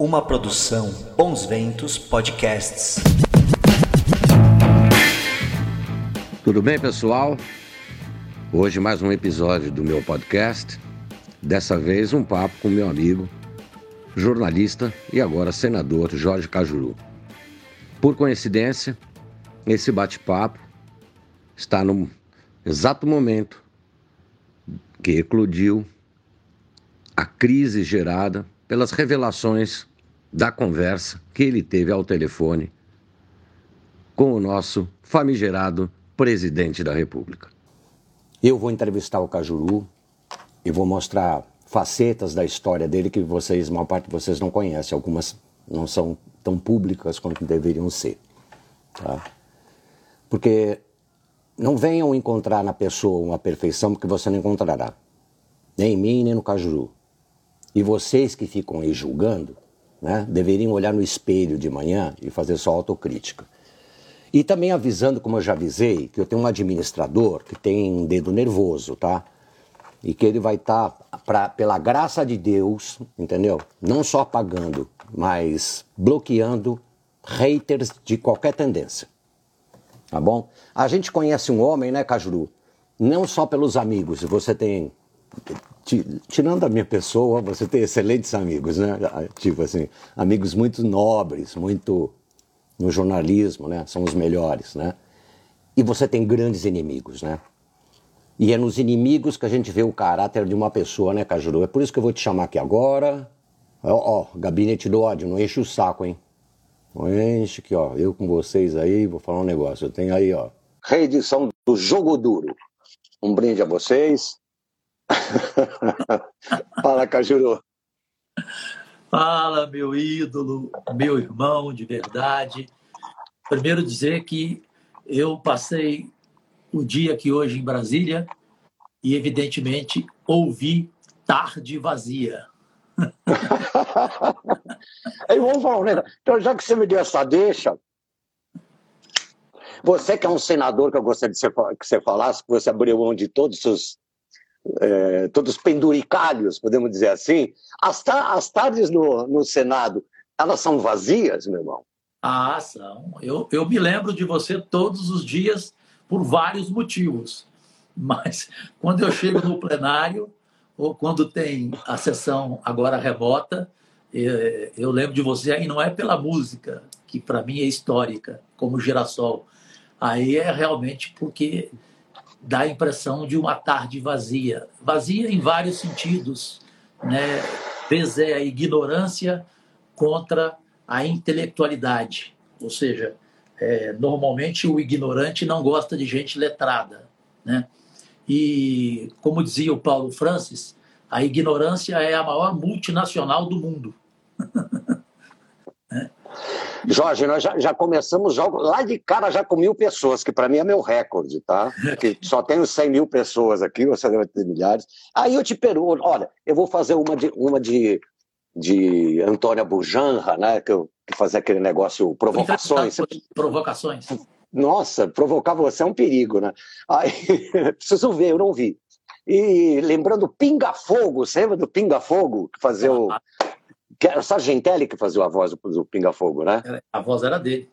Uma produção Bons Ventos Podcasts. Tudo bem, pessoal? Hoje mais um episódio do meu podcast. Dessa vez um papo com meu amigo, jornalista e agora senador Jorge Cajuru. Por coincidência, esse bate-papo está no exato momento que eclodiu a crise gerada pelas revelações da conversa que ele teve ao telefone com o nosso famigerado presidente da República. Eu vou entrevistar o Cajuru e vou mostrar facetas da história dele que vocês, maior parte de vocês não conhecem, algumas não são tão públicas quanto deveriam ser. Tá? Porque não venham encontrar na pessoa uma perfeição, porque você não encontrará. Nem em mim, nem no Cajuru. E vocês que ficam aí julgando, né, deveriam olhar no espelho de manhã e fazer sua autocrítica. E também avisando, como eu já avisei, que eu tenho um administrador que tem um dedo nervoso, tá? E que ele vai estar, tá, pela graça de Deus, entendeu? Não só apagando, mas bloqueando haters de qualquer tendência. Tá bom? A gente conhece um homem, né, Cajuru? Não só pelos amigos, você tem tirando a minha pessoa, você tem excelentes amigos, né? Tipo assim, amigos muito nobres, muito no jornalismo, né? São os melhores, né? E você tem grandes inimigos, né? E é nos inimigos que a gente vê o caráter de uma pessoa, né, Cajuru? É por isso que eu vou te chamar aqui agora. Ó, ó gabinete do ódio, não enche o saco, hein? Não enche que, ó, eu com vocês aí, vou falar um negócio. Eu tenho aí, ó. Reedição do Jogo Duro. Um brinde a vocês. Fala, Cajuru. Fala, meu ídolo, meu irmão de verdade. Primeiro dizer que eu passei o dia aqui hoje em Brasília e, evidentemente, ouvi tarde vazia. Aí vamos falar, né? Então, já que você me deu essa deixa, você que é um senador que eu gostaria que você falasse, que você abriu mão de todos os seus é, todos penduricalhos, podemos dizer assim, as, ta as tardes no, no Senado, elas são vazias, meu irmão? Ah, são. Eu, eu me lembro de você todos os dias por vários motivos. Mas quando eu chego no plenário, ou quando tem a sessão agora remota, é, eu lembro de você, aí não é pela música, que para mim é histórica, como Girassol. Aí é realmente porque dá a impressão de uma tarde vazia. Vazia em vários sentidos. Né? Vezes é a ignorância contra a intelectualidade. Ou seja, é, normalmente o ignorante não gosta de gente letrada. Né? E, como dizia o Paulo Francis, a ignorância é a maior multinacional do mundo. Jorge, nós já, já começamos jogos lá de cara já com mil pessoas, que para mim é meu recorde, tá? Que só tenho 100 mil pessoas aqui, você deve ter milhares. Aí eu te pergunto, olha, eu vou fazer uma de, uma de, de Antônia Bujanra, né? Que, eu, que fazia aquele negócio, provocações. Provocações. Nossa, provocar você é um perigo, né? Aí, preciso ver, eu não vi. E lembrando Pinga Fogo, você lembra do Pinga Fogo? Que fazia o, que era o Sargentelli que fazia a voz do, Pinga Fogo, né? A voz era dele.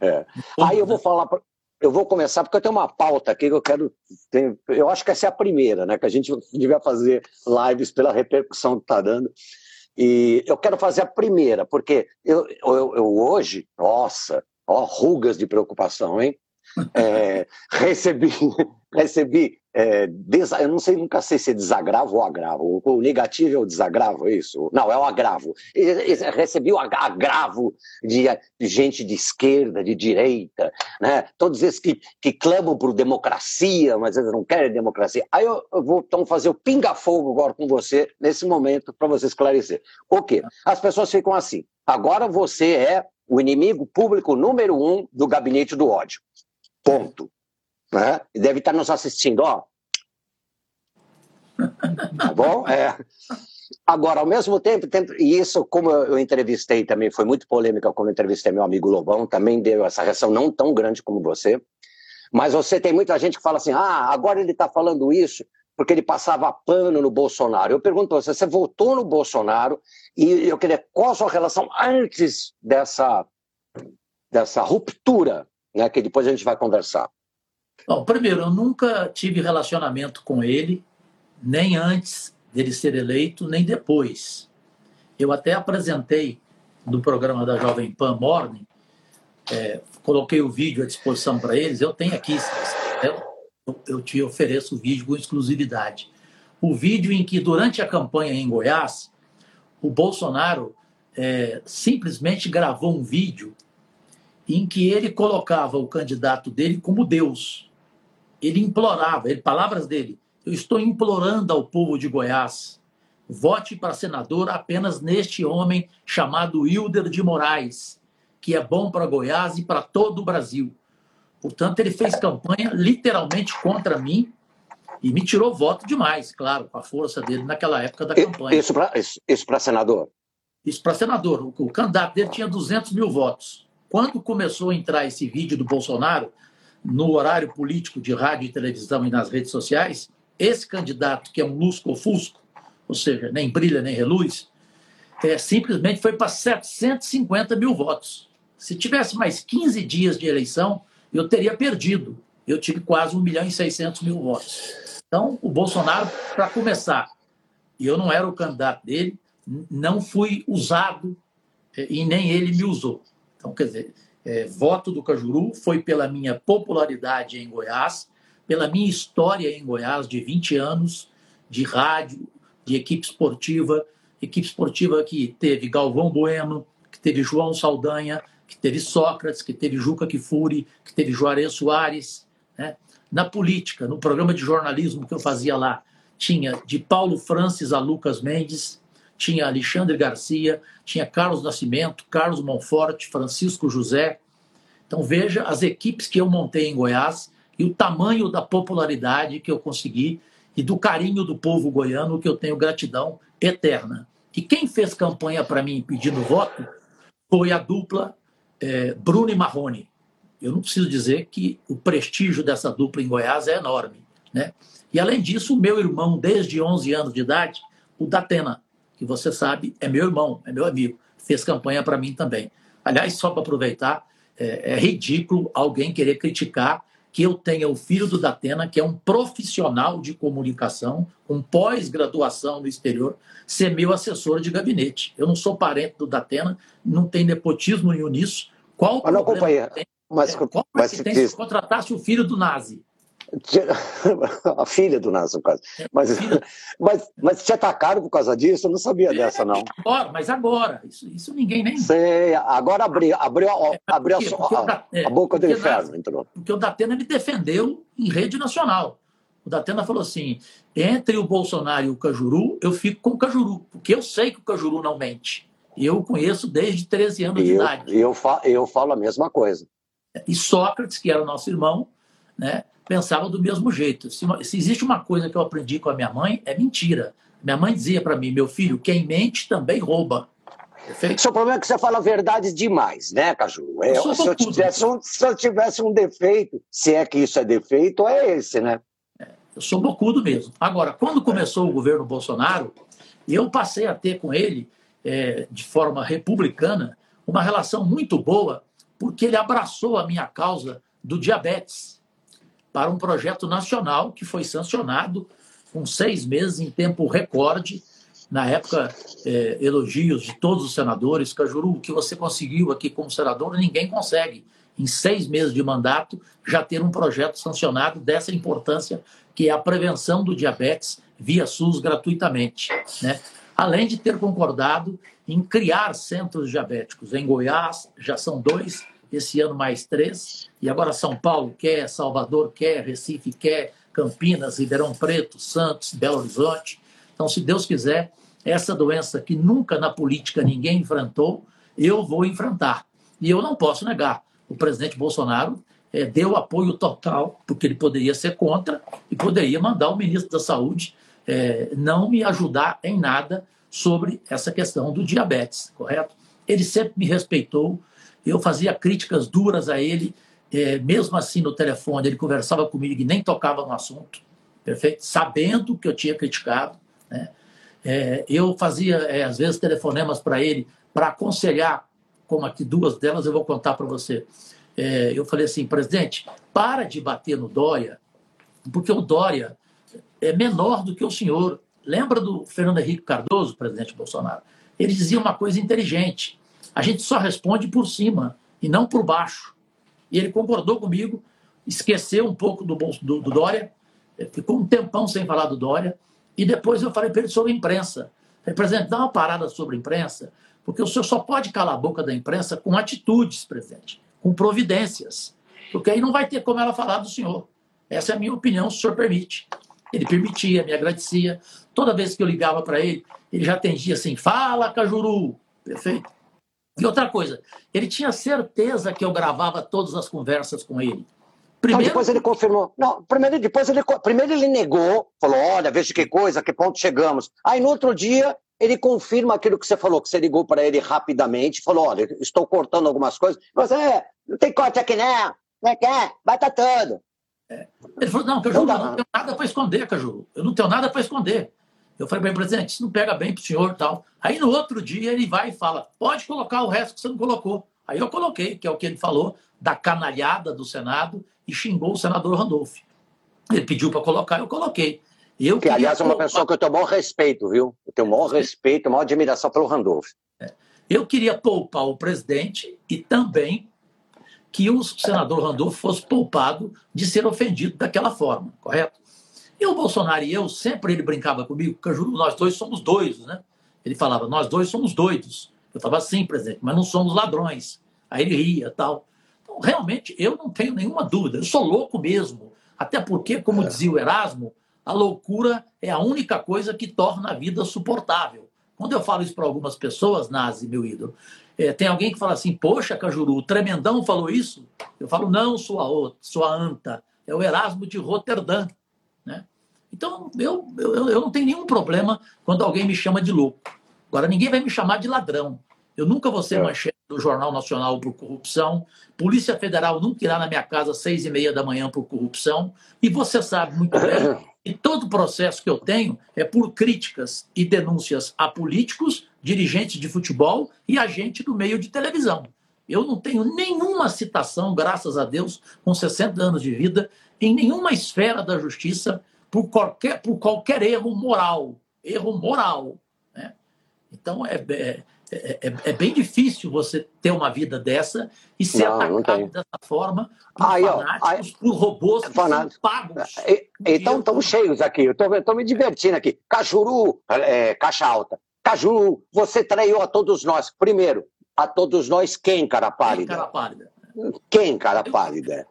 É. Aí eu vou falar, pra, eu vou começar, porque eu tenho uma pauta aqui que eu quero. Eu acho que essa é a primeira, né? Que a gente devia fazer lives pela repercussão que está dando. E eu quero fazer a primeira, porque eu, eu, eu hoje, nossa, ó, rugas de preocupação, hein? É, recebi, recebi é, eu não sei, nunca sei se é desagravo ou agravo. O, negativo é o desagravo, é isso? Não, é o agravo. recebi o agravo de, gente de esquerda, de direita, né? todos esses que, que clamam por democracia, mas eles não querem democracia. Aí eu, eu vou então fazer o pinga-fogo agora com você, nesse momento, para você esclarecer. O quê? As pessoas ficam assim. Agora você é o inimigo público número um do gabinete do ódio. Ponto. Né? Deve estar nos assistindo, ó. Tá bom? É. Agora, ao mesmo tempo, e isso, como eu entrevistei também, foi muito polêmica quando eu entrevistei meu amigo Lobão, também deu essa reação não tão grande como você. Mas você tem muita gente que fala assim: ah, agora ele está falando isso porque ele passava pano no Bolsonaro. Eu pergunto para você, você votou no Bolsonaro e eu queria qual a sua relação antes dessa, dessa ruptura, né, que depois a gente vai conversar. Bom, primeiro, eu nunca tive relacionamento com ele, nem antes dele ser eleito, nem depois. Eu até apresentei no programa da Jovem Pan Morning, é, coloquei o vídeo à disposição para eles. Eu tenho aqui, eu, eu te ofereço o vídeo com exclusividade. O vídeo em que, durante a campanha em Goiás, o Bolsonaro é, simplesmente gravou um vídeo em que ele colocava o candidato dele como Deus. Ele implorava, ele, palavras dele, eu estou implorando ao povo de Goiás, vote para senador apenas neste homem chamado Hilder de Moraes, que é bom para Goiás e para todo o Brasil. Portanto, ele fez campanha literalmente contra mim e me tirou voto demais, claro, com a força dele naquela época da campanha. Isso para isso, isso senador? Isso para senador. O, o candidato dele tinha 200 mil votos. Quando começou a entrar esse vídeo do Bolsonaro no horário político de rádio e televisão e nas redes sociais, esse candidato, que é um lusco-fusco, ou seja, nem brilha nem reluz, é, simplesmente foi para 750 mil votos. Se tivesse mais 15 dias de eleição, eu teria perdido. Eu tive quase 1 milhão e 600 mil votos. Então, o Bolsonaro, para começar, e eu não era o candidato dele, não fui usado é, e nem ele me usou. Então, quer dizer, é, voto do Cajuru foi pela minha popularidade em Goiás, pela minha história em Goiás de 20 anos de rádio, de equipe esportiva, equipe esportiva que teve Galvão Bueno, que teve João Saldanha, que teve Sócrates, que teve Juca Kifuri, que teve Juarez Soares. Né? Na política, no programa de jornalismo que eu fazia lá, tinha de Paulo Francis a Lucas Mendes, tinha Alexandre Garcia, tinha Carlos Nascimento, Carlos Monforte, Francisco José. Então veja as equipes que eu montei em Goiás e o tamanho da popularidade que eu consegui e do carinho do povo goiano que eu tenho gratidão eterna. E quem fez campanha para mim pedindo voto foi a dupla é, Bruno e Marrone. Eu não preciso dizer que o prestígio dessa dupla em Goiás é enorme. Né? E, além disso, meu irmão, desde 11 anos de idade, o Datena, que você sabe é meu irmão, é meu amigo, fez campanha para mim também. Aliás, só para aproveitar, é, é ridículo alguém querer criticar que eu tenha o filho do Datena, que é um profissional de comunicação, com pós-graduação no exterior, ser meu assessor de gabinete. Eu não sou parente do Datena, não tem nepotismo nenhum nisso. Qual mas não acompanha. Mas, é, qual mas, se, se contratasse o filho do Nazi? A filha do caso. É, mas, mas, mas te atacaram por causa disso? Eu não sabia é, dessa, não. Agora, mas agora. Isso, isso ninguém nem. Sei, agora abriu, abriu, é, abriu porque, a, porque a, é, a, boca do inferno. entrou. Porque o Datena me defendeu em rede nacional. O Datena falou assim: entre o Bolsonaro e o Cajuru, eu fico com o Cajuru, porque eu sei que o Cajuru não mente. E eu o conheço desde 13 anos e de eu, idade. Eu, falo, eu falo a mesma coisa. E Sócrates, que era o nosso irmão, né? Pensava do mesmo jeito. Se, se, existe uma coisa que eu aprendi com a minha mãe, é mentira. Minha mãe dizia para mim, meu filho, quem mente também rouba. Perfeito? O problema é que você fala verdades demais, né, Caju? É, eu se, eu tivesse um, se eu tivesse um defeito, se é que isso é defeito, é esse, né? É, eu sou bocudo mesmo. Agora, quando começou o governo Bolsonaro, eu passei a ter com ele, é, de forma republicana, uma relação muito boa, porque ele abraçou a minha causa do diabetes para um projeto nacional que foi sancionado com seis meses em tempo recorde. Na época, é, elogios de todos os senadores. Cajuru, o que você conseguiu aqui como senador, ninguém consegue. Em seis meses de mandato, já ter um projeto sancionado dessa importância, que é a prevenção do diabetes via SUS gratuitamente. Né? Além de ter concordado em criar centros diabéticos. Em Goiás, já são dois, esse ano mais três, e agora São Paulo quer, Salvador quer, Recife quer, Campinas, Ribeirão Preto, Santos, Belo Horizonte. Então, se Deus quiser, essa doença que nunca na política ninguém enfrentou, eu vou enfrentar. E eu não posso negar. O presidente Bolsonaro é, deu apoio total, porque ele poderia ser contra e poderia mandar o ministro da Saúde é, não me ajudar em nada sobre essa questão do diabetes, correto? Ele sempre me respeitou, eu fazia críticas duras a ele, é, mesmo assim no telefone, ele conversava comigo e nem tocava no assunto. perfeito? Sabendo que eu tinha criticado. Né? É, eu fazia, é, às vezes, telefonemas para ele para aconselhar, como aqui duas delas eu vou contar para você. É, eu falei assim, presidente, para de bater no Dória, porque o Dória é menor do que o senhor. Lembra do Fernando Henrique Cardoso, presidente Bolsonaro? Ele dizia uma coisa inteligente. A gente só responde por cima e não por baixo. E ele concordou comigo, esqueceu um pouco do, do, do Dória, ficou um tempão sem falar do Dória, e depois eu falei para ele sobre imprensa. Falei, presidente, dá uma parada sobre imprensa, porque o senhor só pode calar a boca da imprensa com atitudes, presidente, com providências. Porque aí não vai ter como ela falar do senhor. Essa é a minha opinião, se o senhor permite. Ele permitia, me agradecia. Toda vez que eu ligava para ele, ele já atendia assim: fala, Cajuru. Perfeito. E outra coisa, ele tinha certeza que eu gravava todas as conversas com ele. Primeiro... Não, depois ele confirmou. Não, primeiro, depois ele, primeiro ele negou, falou: olha, veja que coisa, que ponto chegamos. Aí no outro dia ele confirma aquilo que você falou, que você ligou para ele rapidamente, falou: olha, estou cortando algumas coisas. Mas é, não tem corte aqui, né? Não é que é? Tá tudo. É. Ele falou: não, Cajuru, eu não tenho nada para esconder, Cajuru. Eu não tenho nada para esconder. Eu falei para ele, presidente, isso não pega bem para o senhor tal. Aí no outro dia ele vai e fala: pode colocar o resto que você não colocou. Aí eu coloquei, que é o que ele falou, da canalhada do Senado e xingou o senador Randolph. Ele pediu para colocar, eu coloquei. Eu que, aliás, é uma pessoa que eu tenho o maior respeito, viu? Eu tenho o maior respeito, a maior admiração pelo Randolph. É. Eu queria poupar o presidente e também que o senador Randolph fosse poupado de ser ofendido daquela forma, correto? E o Bolsonaro e eu, sempre ele brincava comigo, juro, nós dois somos doidos, né? Ele falava, nós dois somos doidos. Eu estava assim, presidente, mas não somos ladrões. Aí ele ria tal. Então, realmente, eu não tenho nenhuma dúvida. Eu sou louco mesmo. Até porque, como é. dizia o Erasmo, a loucura é a única coisa que torna a vida suportável. Quando eu falo isso para algumas pessoas, Nazi, meu ídolo, é, tem alguém que fala assim, poxa, Cajuru, o Tremendão falou isso? Eu falo, não, sua, sua anta, é o Erasmo de Roterdã. Então, eu, eu, eu não tenho nenhum problema quando alguém me chama de louco. Agora, ninguém vai me chamar de ladrão. Eu nunca vou ser é. manchete do Jornal Nacional por corrupção. Polícia Federal nunca irá na minha casa às seis e meia da manhã por corrupção. E você sabe muito bem que todo processo que eu tenho é por críticas e denúncias a políticos, dirigentes de futebol e agente do meio de televisão. Eu não tenho nenhuma citação, graças a Deus, com 60 anos de vida, em nenhuma esfera da justiça por qualquer, por qualquer erro moral. Erro moral. Né? Então, é, é, é, é, bem difícil você ter uma vida dessa e ser não, atacado não dessa forma por aí, fanáticos, ó, por robôs que são pagos. Então, estamos cheios aqui. Eu estou me divertindo aqui. Cajuru, é, caixa alta. Cajuru, você traiu a todos nós. Primeiro, a todos nós quem, cara pálida? Quem, cara pálida? Quem, cara pálida?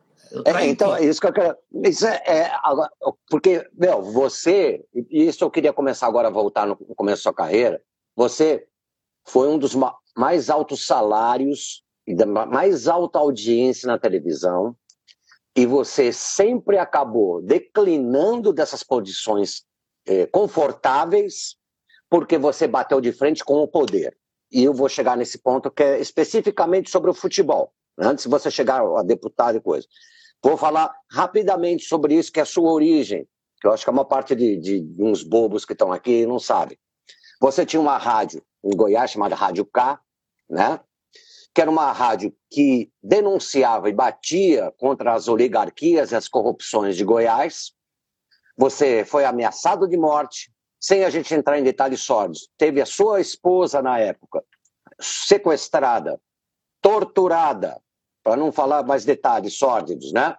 É, então, é isso que eu quero. Isso é, é, porque, meu, você, e isso eu queria começar agora a voltar no começo da sua carreira. Você foi um dos mais altos salários e da mais alta audiência na televisão. E você sempre acabou declinando dessas posições eh, confortáveis porque você bateu de frente com o poder. E eu vou chegar nesse ponto que é especificamente sobre o futebol, antes de você chegar a deputado e coisa. Vou falar rapidamente sobre isso, que é a sua origem, que eu acho que é uma parte de, de uns bobos que estão aqui não sabem. Você tinha uma rádio em Goiás chamada Rádio K, né? que era uma rádio que denunciava e batia contra as oligarquias e as corrupções de Goiás. Você foi ameaçado de morte, sem a gente entrar em detalhes sórdidos. Teve a sua esposa na época sequestrada, torturada, para não falar mais detalhes sórdidos, né?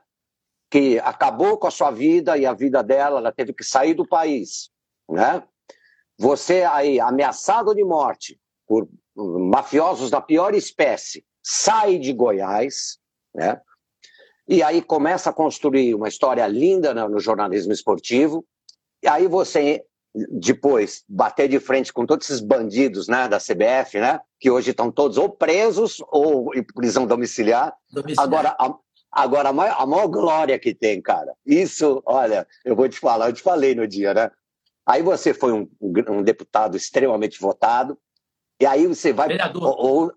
Que acabou com a sua vida e a vida dela, ela teve que sair do país, né? Você aí ameaçado de morte por mafiosos da pior espécie, sai de Goiás, né? E aí começa a construir uma história linda no jornalismo esportivo. E aí você depois bater de frente com todos esses bandidos né, da CBF, né, que hoje estão todos ou presos ou em prisão domiciliar. domiciliar. Agora, a, agora a, maior, a maior glória que tem, cara, isso, olha, eu vou te falar, eu te falei no dia, né? Aí você foi um, um deputado extremamente votado, e aí você vai. Vereador. Ou, ou,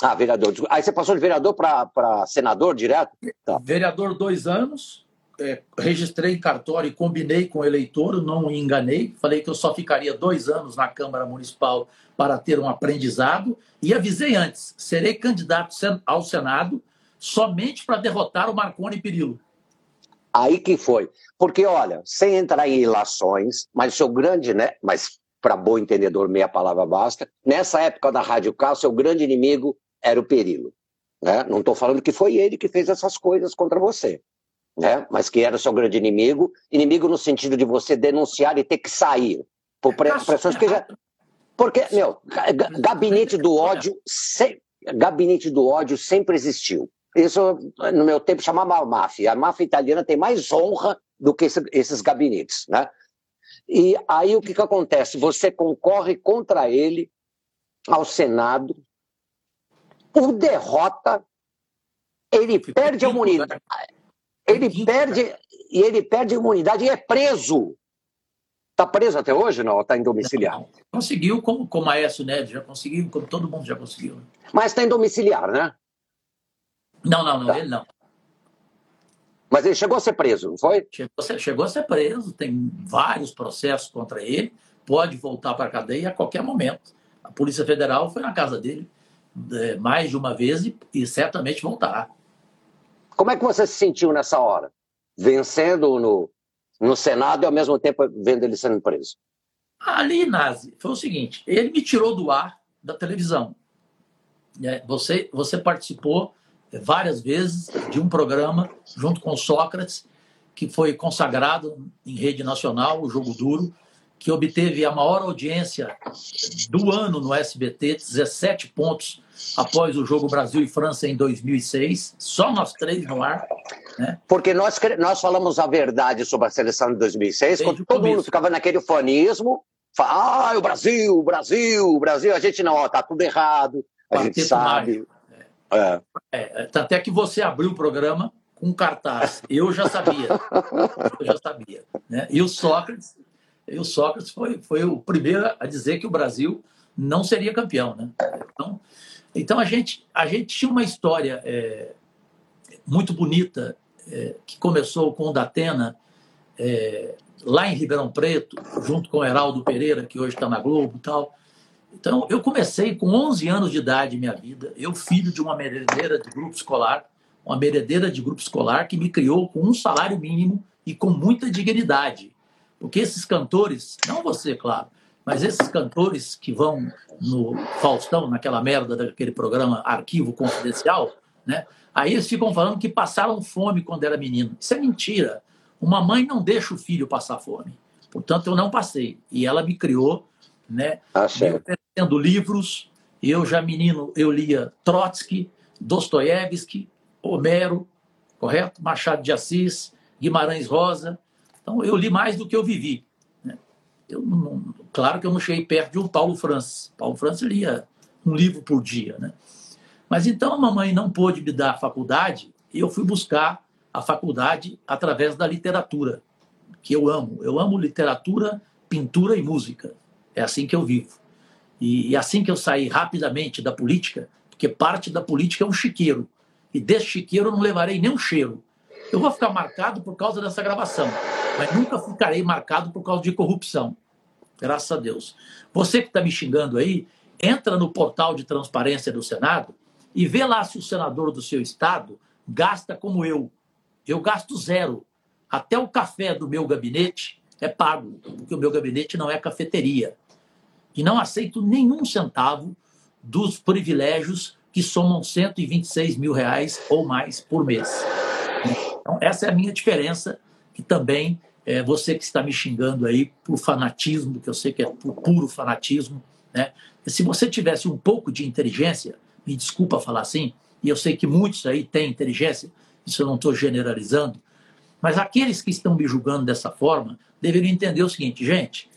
ah, vereador. Aí você passou de vereador para senador direto? Tá. Vereador dois anos, é, registrei cartório e combinei com o eleitor, não enganei, falei que eu só ficaria dois anos na Câmara Municipal para ter um aprendizado e avisei antes, serei candidato ao Senado somente para derrotar o Marconi Perillo. Aí que foi. Porque, olha, sem entrar em ilações, mas seu grande, né? Mas para bom entendedor, meia palavra basta. Nessa época da Rádio Cal, seu grande inimigo era o Perilo. Né? Não estou falando que foi ele que fez essas coisas contra você, né? mas que era o seu grande inimigo. Inimigo no sentido de você denunciar e ter que sair. Por pressões que já. Porque, meu, gabinete do ódio, se... gabinete do ódio sempre existiu. Isso, no meu tempo, chamava máfia. A máfia italiana tem mais honra do que esse, esses gabinetes, né? E aí o que, que acontece? Você concorre contra ele ao Senado, por derrota, ele perde a imunidade. Ele perde e ele perde imunidade e é preso. Está preso até hoje, não? Está em domiciliar? Não, conseguiu, como, como Aécio Neves já conseguiu, como todo mundo já conseguiu. Mas está em domiciliar, né? Não, não, não, tá. ele não. Mas ele chegou a ser preso, não foi? Chegou a ser, chegou a ser preso, tem vários processos contra ele, pode voltar para a cadeia a qualquer momento. A Polícia Federal foi na casa dele é, mais de uma vez e, e certamente voltará. Como é que você se sentiu nessa hora? Vencendo no, no Senado e ao mesmo tempo vendo ele sendo preso? Ali, Nazi, foi o seguinte: ele me tirou do ar da televisão. É, você, você participou várias vezes de um programa junto com Sócrates, que foi consagrado em rede nacional, o Jogo Duro, que obteve a maior audiência do ano no SBT, 17 pontos após o jogo Brasil e França em 2006, só nós três no ar. Né? Porque nós, nós falamos a verdade sobre a seleção de 2006, Desde quando todo mundo ficava naquele fanismo, fala, ah, o Brasil, o Brasil, o Brasil, a gente não, ó, tá tudo errado, a gente sabe. Mais. É. É, até que você abriu o programa com cartaz. Eu já sabia. Eu já sabia. Né? E o Sócrates, e o Sócrates foi, foi o primeiro a dizer que o Brasil não seria campeão. Né? Então, então a, gente, a gente tinha uma história é, muito bonita é, que começou com o Datena é, lá em Ribeirão Preto, junto com o Heraldo Pereira, que hoje está na Globo e tal. Então, eu comecei com 11 anos de idade minha vida. Eu, filho de uma merendeira de grupo escolar, uma merendeira de grupo escolar que me criou com um salário mínimo e com muita dignidade. Porque esses cantores, não você, claro, mas esses cantores que vão no Faustão, naquela merda daquele programa Arquivo Confidencial, né? Aí eles ficam falando que passaram fome quando era menino. Isso é mentira. Uma mãe não deixa o filho passar fome. Portanto, eu não passei. E ela me criou, né? Ah, livros. Eu já menino, eu lia Trotsky, Dostoiévski, Homero, correto? Machado de Assis, Guimarães Rosa. Então eu li mais do que eu vivi. Né? Eu não, claro que eu não cheguei perto de um Paulo Francis. Paulo Francis lia um livro por dia, né? Mas então a mamãe não pôde me dar a faculdade e eu fui buscar a faculdade através da literatura, que eu amo. Eu amo literatura, pintura e música. É assim que eu vivo. E, e assim que eu saí rapidamente da política, porque parte da política é um chiqueiro, e desse chiqueiro eu não levarei nem um cheiro. Eu vou ficar marcado por causa dessa gravação, mas nunca ficarei marcado por causa de corrupção. Graças a Deus. Você que está me xingando aí, entra no portal de transparência do Senado e vê lá se o senador do seu estado gasta como eu. Eu gasto zero. Até o café do meu gabinete é pago, porque o meu gabinete não é cafeteria e não aceito nenhum centavo dos privilégios que somam 126 mil reais ou mais por mês. Então, essa é a minha diferença, que também é, você que está me xingando aí por fanatismo, que eu sei que é por puro fanatismo, né? Se você tivesse um pouco de inteligência, me desculpa falar assim, e eu sei que muitos aí têm inteligência, isso eu não estou generalizando, mas aqueles que estão me julgando dessa forma deveriam entender o seguinte, gente,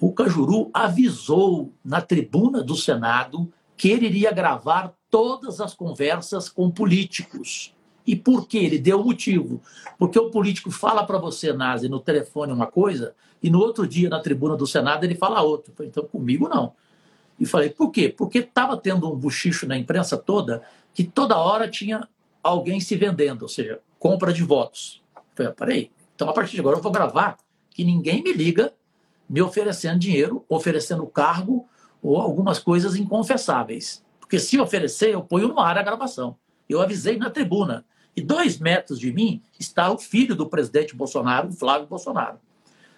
o Cajuru avisou na tribuna do Senado que ele iria gravar todas as conversas com políticos. E por que? Ele deu motivo. Porque o político fala para você, Nazi, no telefone uma coisa, e no outro dia, na tribuna do Senado, ele fala outra. Então, comigo não. E falei, por quê? Porque estava tendo um buchicho na imprensa toda que toda hora tinha alguém se vendendo, ou seja, compra de votos. falei, peraí, então a partir de agora eu vou gravar que ninguém me liga me oferecendo dinheiro, oferecendo cargo ou algumas coisas inconfessáveis. Porque se oferecer, eu ponho no ar a gravação. Eu avisei na tribuna. E dois metros de mim está o filho do presidente Bolsonaro, o Flávio Bolsonaro.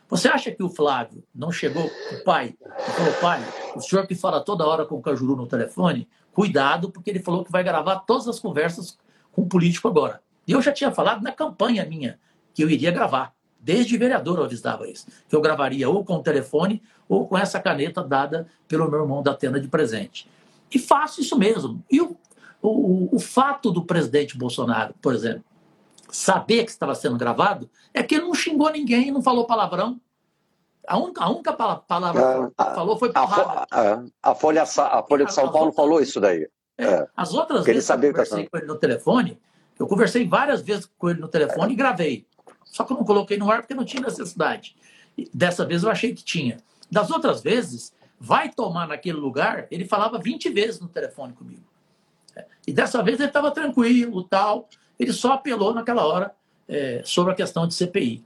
Você acha que o Flávio não chegou, o pai, e falou, pai, o senhor que fala toda hora com o Cajuru no telefone, cuidado, porque ele falou que vai gravar todas as conversas com o político agora. E eu já tinha falado na campanha minha que eu iria gravar. Desde vereador eu avisava isso. Que eu gravaria ou com o telefone ou com essa caneta dada pelo meu irmão da tenda de presente. E faço isso mesmo. E o, o, o fato do presidente Bolsonaro, por exemplo, saber que estava sendo gravado é que ele não xingou ninguém, não falou palavrão. A única, a única palavra que falou foi porrada. A, a, Folha, a Folha de São Paulo falou isso daí. É, é. As outras vezes que eu conversei com ele no telefone, eu conversei várias vezes com ele no telefone e gravei. Só que eu não coloquei no ar porque não tinha necessidade. Dessa vez eu achei que tinha. Das outras vezes, vai tomar naquele lugar, ele falava 20 vezes no telefone comigo. E dessa vez ele estava tranquilo, tal. Ele só apelou naquela hora é, sobre a questão de CPI.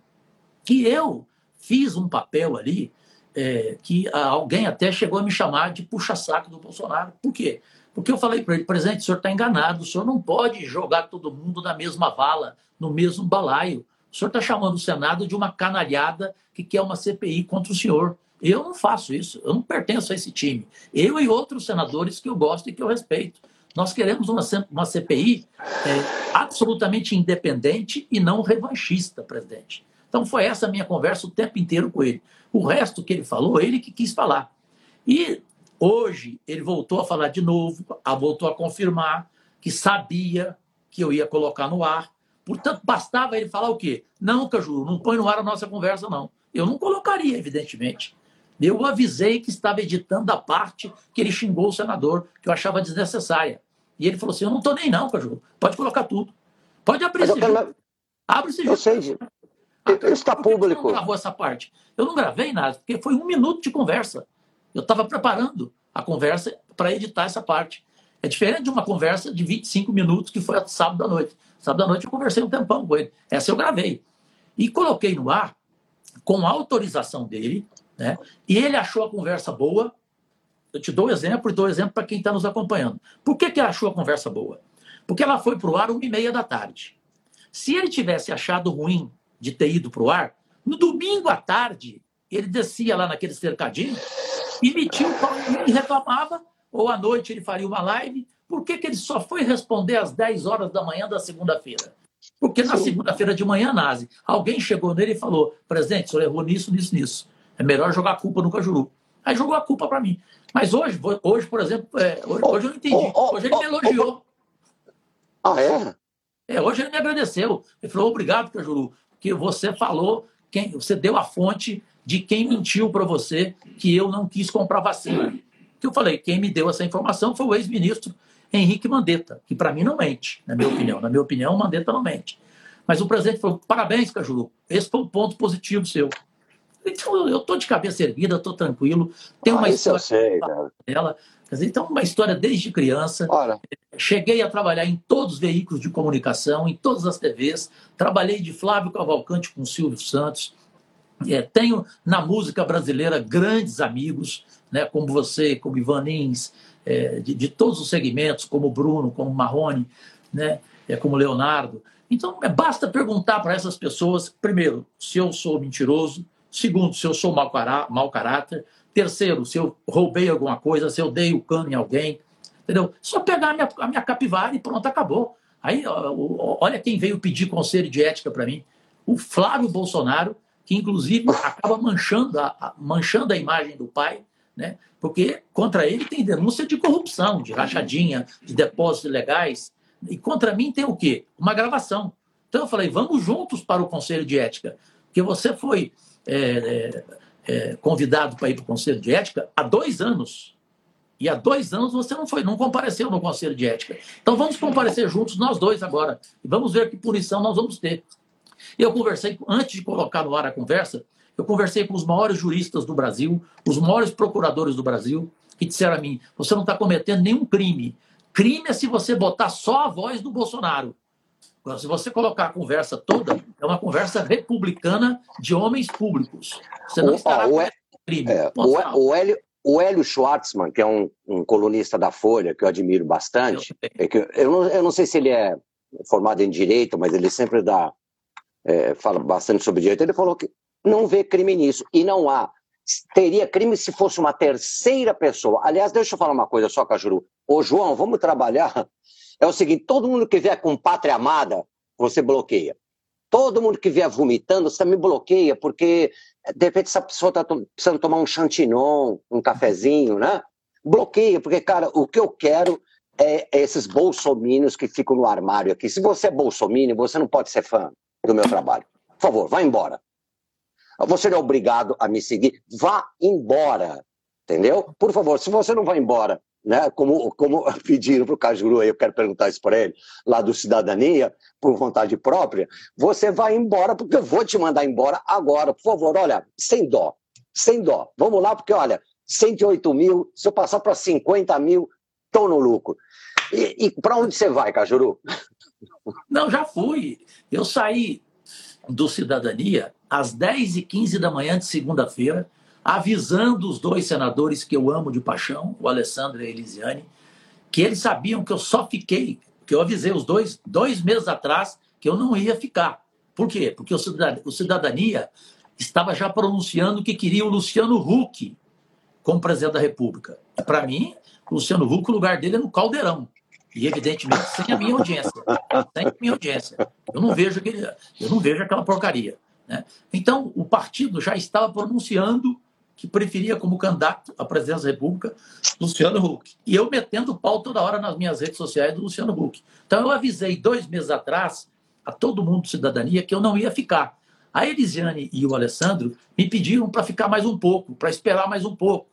Que eu fiz um papel ali é, que alguém até chegou a me chamar de puxa-saco do Bolsonaro. Por quê? Porque eu falei para ele, presidente, o senhor está enganado, o senhor não pode jogar todo mundo na mesma vala, no mesmo balaio. O senhor está chamando o Senado de uma canalhada que quer uma CPI contra o senhor. Eu não faço isso, eu não pertenço a esse time. Eu e outros senadores que eu gosto e que eu respeito. Nós queremos uma, uma CPI é, absolutamente independente e não revanchista, presidente. Então foi essa a minha conversa o tempo inteiro com ele. O resto que ele falou, ele que quis falar. E hoje ele voltou a falar de novo, voltou a confirmar que sabia que eu ia colocar no ar, Portanto, bastava ele falar o quê? Não, Caju, não põe no ar a nossa conversa, não. Eu não colocaria, evidentemente. Eu avisei que estava editando a parte que ele xingou o senador, que eu achava desnecessária. E ele falou assim: Eu não estou nem não, Caju. Pode colocar tudo. Pode abrir esse quero... Abre esse Eu sei. De... Ah, está público. Você não gravou essa parte? Eu não gravei nada, porque foi um minuto de conversa. Eu estava preparando a conversa para editar essa parte. É diferente de uma conversa de 25 minutos que foi sábado à noite. Sábado à noite eu conversei um tempão com ele. Essa eu gravei. E coloquei no ar com a autorização dele, né? E ele achou a conversa boa. Eu te dou um exemplo e dou um exemplo para quem está nos acompanhando. Por que, que ele achou a conversa boa? Porque ela foi para o ar uma e meia da tarde. Se ele tivesse achado ruim de ter ido para o ar, no domingo à tarde, ele descia lá naquele cercadinho, emitia o pau e reclamava ou à noite ele faria uma live. Por que, que ele só foi responder às 10 horas da manhã da segunda-feira? Porque na segunda-feira de manhã, Nazi, alguém chegou nele e falou: presidente, o senhor errou nisso, nisso, nisso. É melhor jogar a culpa no Cajuru. Aí jogou a culpa para mim. Mas hoje, hoje por exemplo, é, hoje, hoje, eu entendi. Hoje ele me elogiou. Ah, é? É, hoje ele me agradeceu. Ele falou: obrigado, Cajuru, que você falou, quem, você deu a fonte de quem mentiu para você que eu não quis comprar vacina que eu falei, quem me deu essa informação foi o ex-ministro Henrique Mandetta, que para mim não mente, na minha opinião. Na minha opinião, Mandetta não mente. Mas o presidente falou: parabéns, Cajuru, esse foi um ponto positivo seu. Então, eu estou de cabeça erguida, estou tranquilo. Tem uma ah, história sei, dela. Então, uma história desde criança. Ora. Cheguei a trabalhar em todos os veículos de comunicação, em todas as TVs. Trabalhei de Flávio Cavalcante com Silvio Santos. É, tenho na música brasileira grandes amigos né, como você, como Ivan Lins, é, de, de, todos os segmentos, como Bruno, como Marrone, né, é, como Leonardo. Então, é, basta perguntar para essas pessoas, primeiro, se eu sou mentiroso, segundo, se eu sou mau, cará mau caráter, terceiro, se eu roubei alguma coisa, se eu dei o cano em alguém, entendeu? Só pegar a minha, a minha capivara e pronto, acabou. Aí, olha quem veio pedir conselho de ética para mim. O Flávio Bolsonaro, que inclusive acaba manchando a, manchando a imagem do pai, né? porque contra ele tem denúncia de corrupção, de rachadinha, de depósitos ilegais, e contra mim tem o quê? Uma gravação. Então eu falei, vamos juntos para o Conselho de Ética, porque você foi é, é, é, convidado para ir para o Conselho de Ética há dois anos. E há dois anos você não foi, não compareceu no Conselho de Ética. Então vamos comparecer juntos, nós dois agora. E vamos ver que punição nós vamos ter. Eu conversei, antes de colocar no ar a conversa, eu conversei com os maiores juristas do Brasil, os maiores procuradores do Brasil, que disseram a mim: você não está cometendo nenhum crime. Crime é se você botar só a voz do Bolsonaro. Se você colocar a conversa toda, é uma conversa republicana de homens públicos. Você não O- estará o crime. É, o, o Hélio, o Hélio Schwartzman, que é um, um colunista da Folha, que eu admiro bastante, Eu é que eu, não, eu não sei se ele é formado em direito, mas ele sempre dá, é, fala bastante sobre direito. Ele falou que não vê crime nisso, e não há. Teria crime se fosse uma terceira pessoa. Aliás, deixa eu falar uma coisa só, Cajuru. Ô, João, vamos trabalhar. É o seguinte: todo mundo que vier com pátria amada, você bloqueia. Todo mundo que vier vomitando, você também bloqueia, porque de repente essa pessoa está precisando tomar um chantinon, um cafezinho, né? Bloqueia, porque, cara, o que eu quero é esses bolsomínios que ficam no armário aqui. Se você é bolsomínio, você não pode ser fã do meu trabalho. Por favor, vá embora. Você não é obrigado a me seguir. Vá embora. Entendeu? Por favor, se você não vai embora, né? Como, como pediram para o Cajuru, eu quero perguntar isso para ele, lá do Cidadania, por vontade própria, você vai embora, porque eu vou te mandar embora agora. Por favor, olha, sem dó. Sem dó. Vamos lá, porque, olha, 108 mil, se eu passar para 50 mil, estou no lucro. E, e para onde você vai, Cajuru? Não, já fui. Eu saí do Cidadania às 10h15 da manhã de segunda-feira, avisando os dois senadores que eu amo de paixão, o Alessandro e a Elisiane, que eles sabiam que eu só fiquei, que eu avisei os dois dois meses atrás que eu não ia ficar. Por quê? Porque o Cidadania, estava já pronunciando que queria o Luciano Huck como presidente da República. Para mim, o Luciano Huck, o lugar dele é no caldeirão. E, evidentemente, sem a minha audiência. Sem a minha audiência. Eu não vejo, aquele, eu não vejo aquela porcaria. Né? Então, o partido já estava pronunciando que preferia como candidato à presidência da República Luciano Huck. E eu metendo o pau toda hora nas minhas redes sociais do Luciano Huck. Então, eu avisei dois meses atrás a todo mundo de cidadania que eu não ia ficar. A Elisiane e o Alessandro me pediram para ficar mais um pouco, para esperar mais um pouco.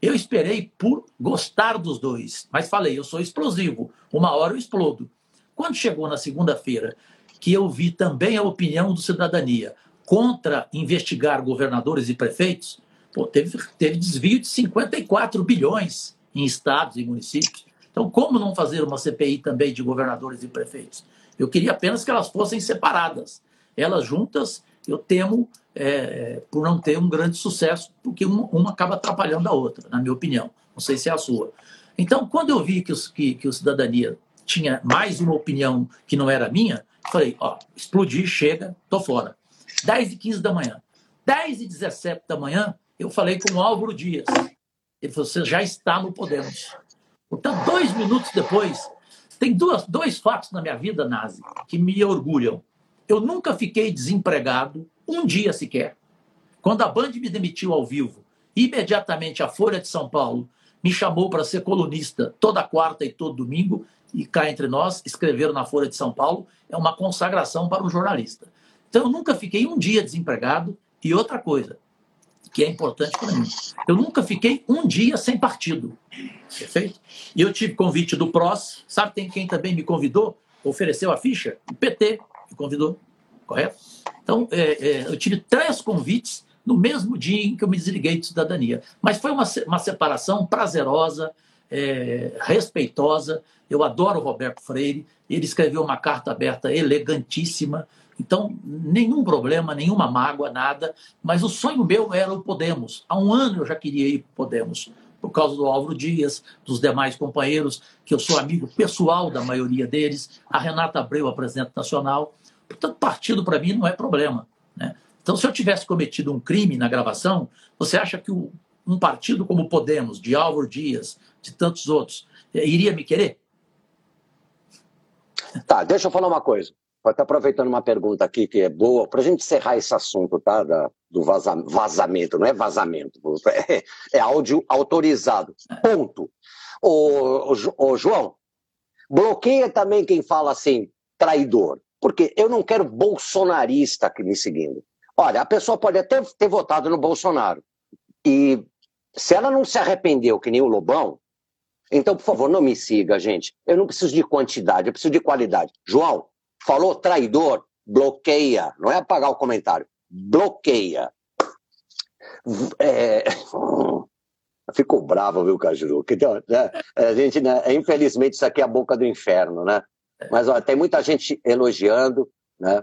Eu esperei por gostar dos dois, mas falei, eu sou explosivo, uma hora eu explodo. Quando chegou na segunda-feira, que eu vi também a opinião do Cidadania contra investigar governadores e prefeitos, pô, teve, teve desvio de 54 bilhões em estados e municípios. Então, como não fazer uma CPI também de governadores e prefeitos? Eu queria apenas que elas fossem separadas. Elas juntas, eu temo é, por não ter um grande sucesso, porque uma, uma, acaba atrapalhando a outra, na minha opinião. Não sei se é a sua. Então, quando eu vi que, os, que, que o Cidadania tinha mais uma opinião que não era minha, falei, ó, explodi, chega, tô fora. 10 e 15 da manhã. 10 e 17 da manhã, eu falei com o Álvaro Dias. Ele falou, você já está no Podemos. Portanto, dois minutos depois, tem duas, dois fatos na minha vida, Nazi, que me orgulham. Eu nunca fiquei desempregado um dia sequer. Quando a Band me demitiu ao vivo, imediatamente a Folha de São Paulo me chamou para ser colunista toda quarta e todo domingo, e cá entre nós, escreveram na Folha de São Paulo, é uma consagração para um jornalista. Então, eu nunca fiquei um dia desempregado. E outra coisa, que é importante para mim, eu nunca fiquei um dia sem partido. Perfeito? E eu tive convite do PROS, sabe tem quem também me convidou? Ofereceu a ficha? O PT me convidou, correto? Então, é, é, eu tive três convites no mesmo dia em que eu me desliguei de cidadania. Mas foi uma, uma separação prazerosa, é, respeitosa. Eu adoro o Roberto Freire. Ele escreveu uma carta aberta elegantíssima. Então, nenhum problema, nenhuma mágoa, nada. Mas o sonho meu era o Podemos. Há um ano eu já queria ir para Podemos, por causa do Álvaro Dias, dos demais companheiros, que eu sou amigo pessoal da maioria deles, a Renata Abreu, a presidente nacional. Portanto, partido para mim não é problema. Né? Então, se eu tivesse cometido um crime na gravação, você acha que um partido como o Podemos, de Álvaro Dias, de tantos outros, iria me querer? Tá, deixa eu falar uma coisa. Estar aproveitando uma pergunta aqui que é boa, para a gente encerrar esse assunto, tá? Da, do vaza, vazamento, não é vazamento, é, é áudio autorizado. Ponto. Ô, João, bloqueia também quem fala assim, traidor. Porque eu não quero bolsonarista aqui me seguindo. Olha, a pessoa pode até ter votado no Bolsonaro. E se ela não se arrependeu, que nem o Lobão, então, por favor, não me siga, gente. Eu não preciso de quantidade, eu preciso de qualidade. João, falou traidor, bloqueia. Não é apagar o comentário. Bloqueia. É... Ficou bravo, viu, Cajuru? Que, né? A gente, né? Infelizmente, isso aqui é a boca do inferno, né? Mas ó, tem muita gente elogiando, né?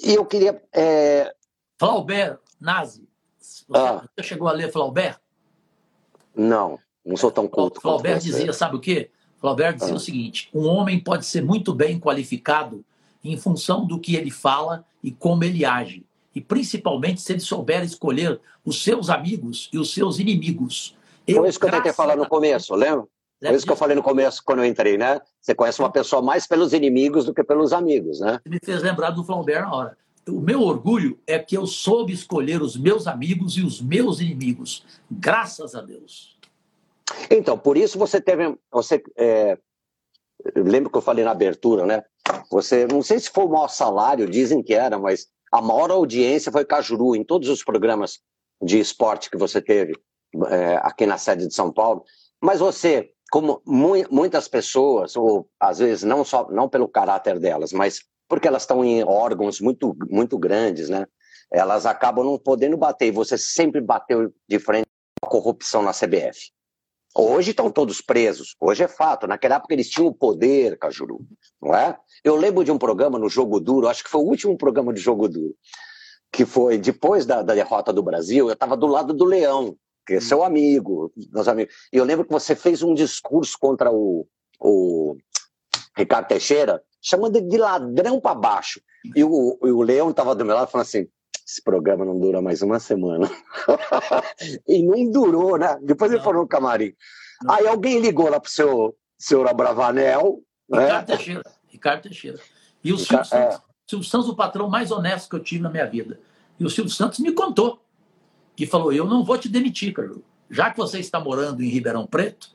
E eu queria. É... Flaubert, Nazi. Você, ah. você chegou a ler Flaubert? Não, não sou tão culto. Flaubert dizia, sabe o quê? Flaubert dizia ah. o seguinte: um homem pode ser muito bem qualificado em função do que ele fala e como ele age. E principalmente se ele souber escolher os seus amigos e os seus inimigos. Eu, Foi isso que eu tentei falar no começo, lembra? Foi isso que eu falei no começo, quando eu entrei, né? Você conhece uma pessoa mais pelos inimigos do que pelos amigos, né? Você me fez lembrar do Flaubert na hora. O meu orgulho é que eu soube escolher os meus amigos e os meus inimigos. Graças a Deus. Então, por isso você teve. Você, é, lembro que eu falei na abertura, né? Você, não sei se foi o maior salário, dizem que era, mas a maior audiência foi Cajuru, em todos os programas de esporte que você teve é, aqui na sede de São Paulo. Mas você, como mu muitas pessoas, ou às vezes não só não pelo caráter delas, mas porque elas estão em órgãos muito, muito grandes, né? Elas acabam não podendo bater. E você sempre bateu de frente com a corrupção na CBF. Hoje estão todos presos, hoje é fato. Naquela época eles tinham o poder, Cajuru, não é? Eu lembro de um programa no Jogo Duro, acho que foi o último programa de Jogo Duro, que foi depois da, da derrota do Brasil, eu estava do lado do Leão, que é seu amigo, meus amigos. E eu lembro que você fez um discurso contra o, o Ricardo Teixeira, chamando ele de ladrão para baixo. E o, o Leão estava do meu lado falando assim: esse programa não dura mais uma semana. e não durou, né? Depois ele falou no camarim. Não. Aí alguém ligou lá pro seu senhor Abravanel. Né? Ricardo Teixeira. Ricardo Teixeira. E o Silvio, Santos, é. Silvio Santos, o patrão mais honesto que eu tive na minha vida. E o Silvio Santos me contou. E falou: Eu não vou te demitir, Carlos. Já que você está morando em Ribeirão Preto,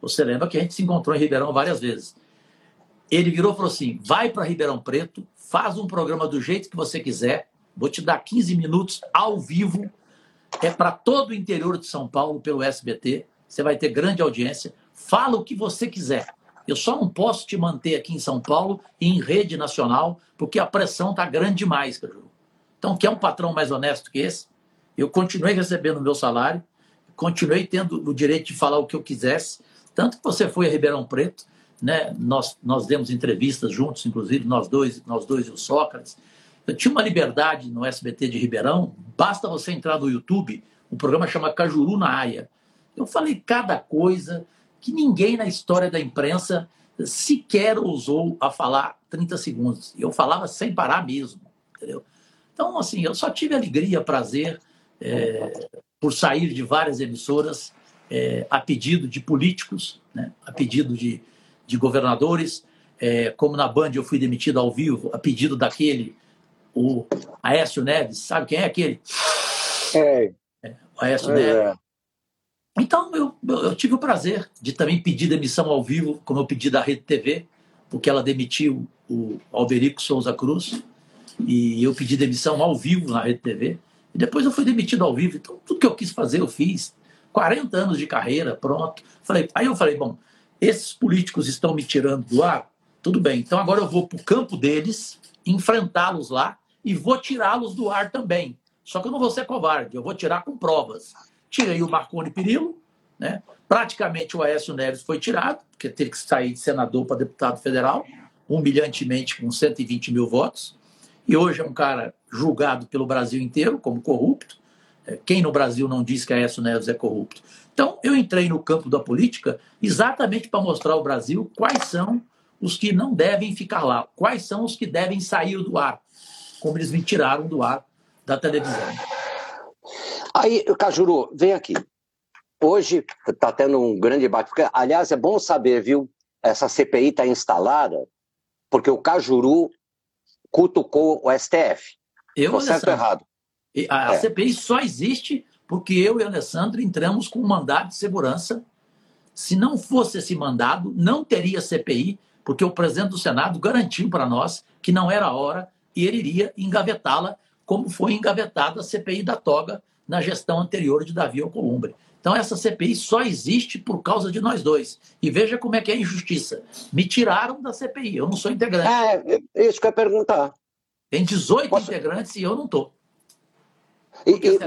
você lembra que a gente se encontrou em Ribeirão várias vezes. Ele virou e falou assim: vai para Ribeirão Preto, faz um programa do jeito que você quiser, Vou te dar 15 minutos ao vivo. É para todo o interior de São Paulo pelo SBT. Você vai ter grande audiência. Fala o que você quiser. Eu só não posso te manter aqui em São Paulo e em rede nacional, porque a pressão está grande demais, Caju. Então, quer um patrão mais honesto que esse? Eu continuei recebendo o meu salário, continuei tendo o direito de falar o que eu quisesse. Tanto que você foi a Ribeirão Preto, né? nós, nós demos entrevistas juntos, inclusive nós dois, nós dois e o Sócrates. Tinha uma liberdade no SBT de Ribeirão, basta você entrar no YouTube, o programa chama Cajuru na Aia. Eu falei cada coisa que ninguém na história da imprensa sequer ousou a falar 30 segundos. Eu falava sem parar mesmo, entendeu? Então, assim, eu só tive alegria, prazer é, por sair de várias emissoras é, a pedido de políticos, né, a pedido de, de governadores, é, como na Band eu fui demitido ao vivo, a pedido daquele o Aécio Neves, sabe quem é aquele? É. é o Aécio é. Neves. Então, eu, eu, tive o prazer de também pedir demissão ao vivo, como eu pedi da Rede TV, porque ela demitiu o Alberico Souza Cruz, e eu pedi demissão ao vivo na Rede TV, e depois eu fui demitido ao vivo. Então, tudo que eu quis fazer, eu fiz. 40 anos de carreira, pronto. Falei, aí eu falei, bom, esses políticos estão me tirando do ar, tudo bem, então agora eu vou para o campo deles, enfrentá-los lá e vou tirá-los do ar também. Só que eu não vou ser covarde, eu vou tirar com provas. Tirei o Marconi Perillo, né? praticamente o Aécio Neves foi tirado, porque teve que sair de senador para deputado federal, humilhantemente com 120 mil votos. E hoje é um cara julgado pelo Brasil inteiro como corrupto. É, quem no Brasil não diz que Aécio Neves é corrupto? Então, eu entrei no campo da política exatamente para mostrar ao Brasil quais são os que não devem ficar lá, quais são os que devem sair do ar como eles me tiraram do ar da televisão. Aí, Cajuru, vem aqui. Hoje está tendo um grande debate. Porque, aliás, é bom saber, viu? Essa CPI está instalada porque o Cajuru cutucou o STF. Eu, Tô certo ou errado? A, a é. CPI só existe porque eu e o Alessandro entramos com um mandado de segurança. Se não fosse esse mandado, não teria CPI, porque o presidente do Senado garantiu para nós que não era hora e ele iria engavetá-la, como foi engavetada a CPI da toga na gestão anterior de Davi Alcolumbre. Então, essa CPI só existe por causa de nós dois. E veja como é que é a injustiça. Me tiraram da CPI, eu não sou integrante. É, isso que eu ia perguntar. Tem 18 Posso... integrantes e eu não estou.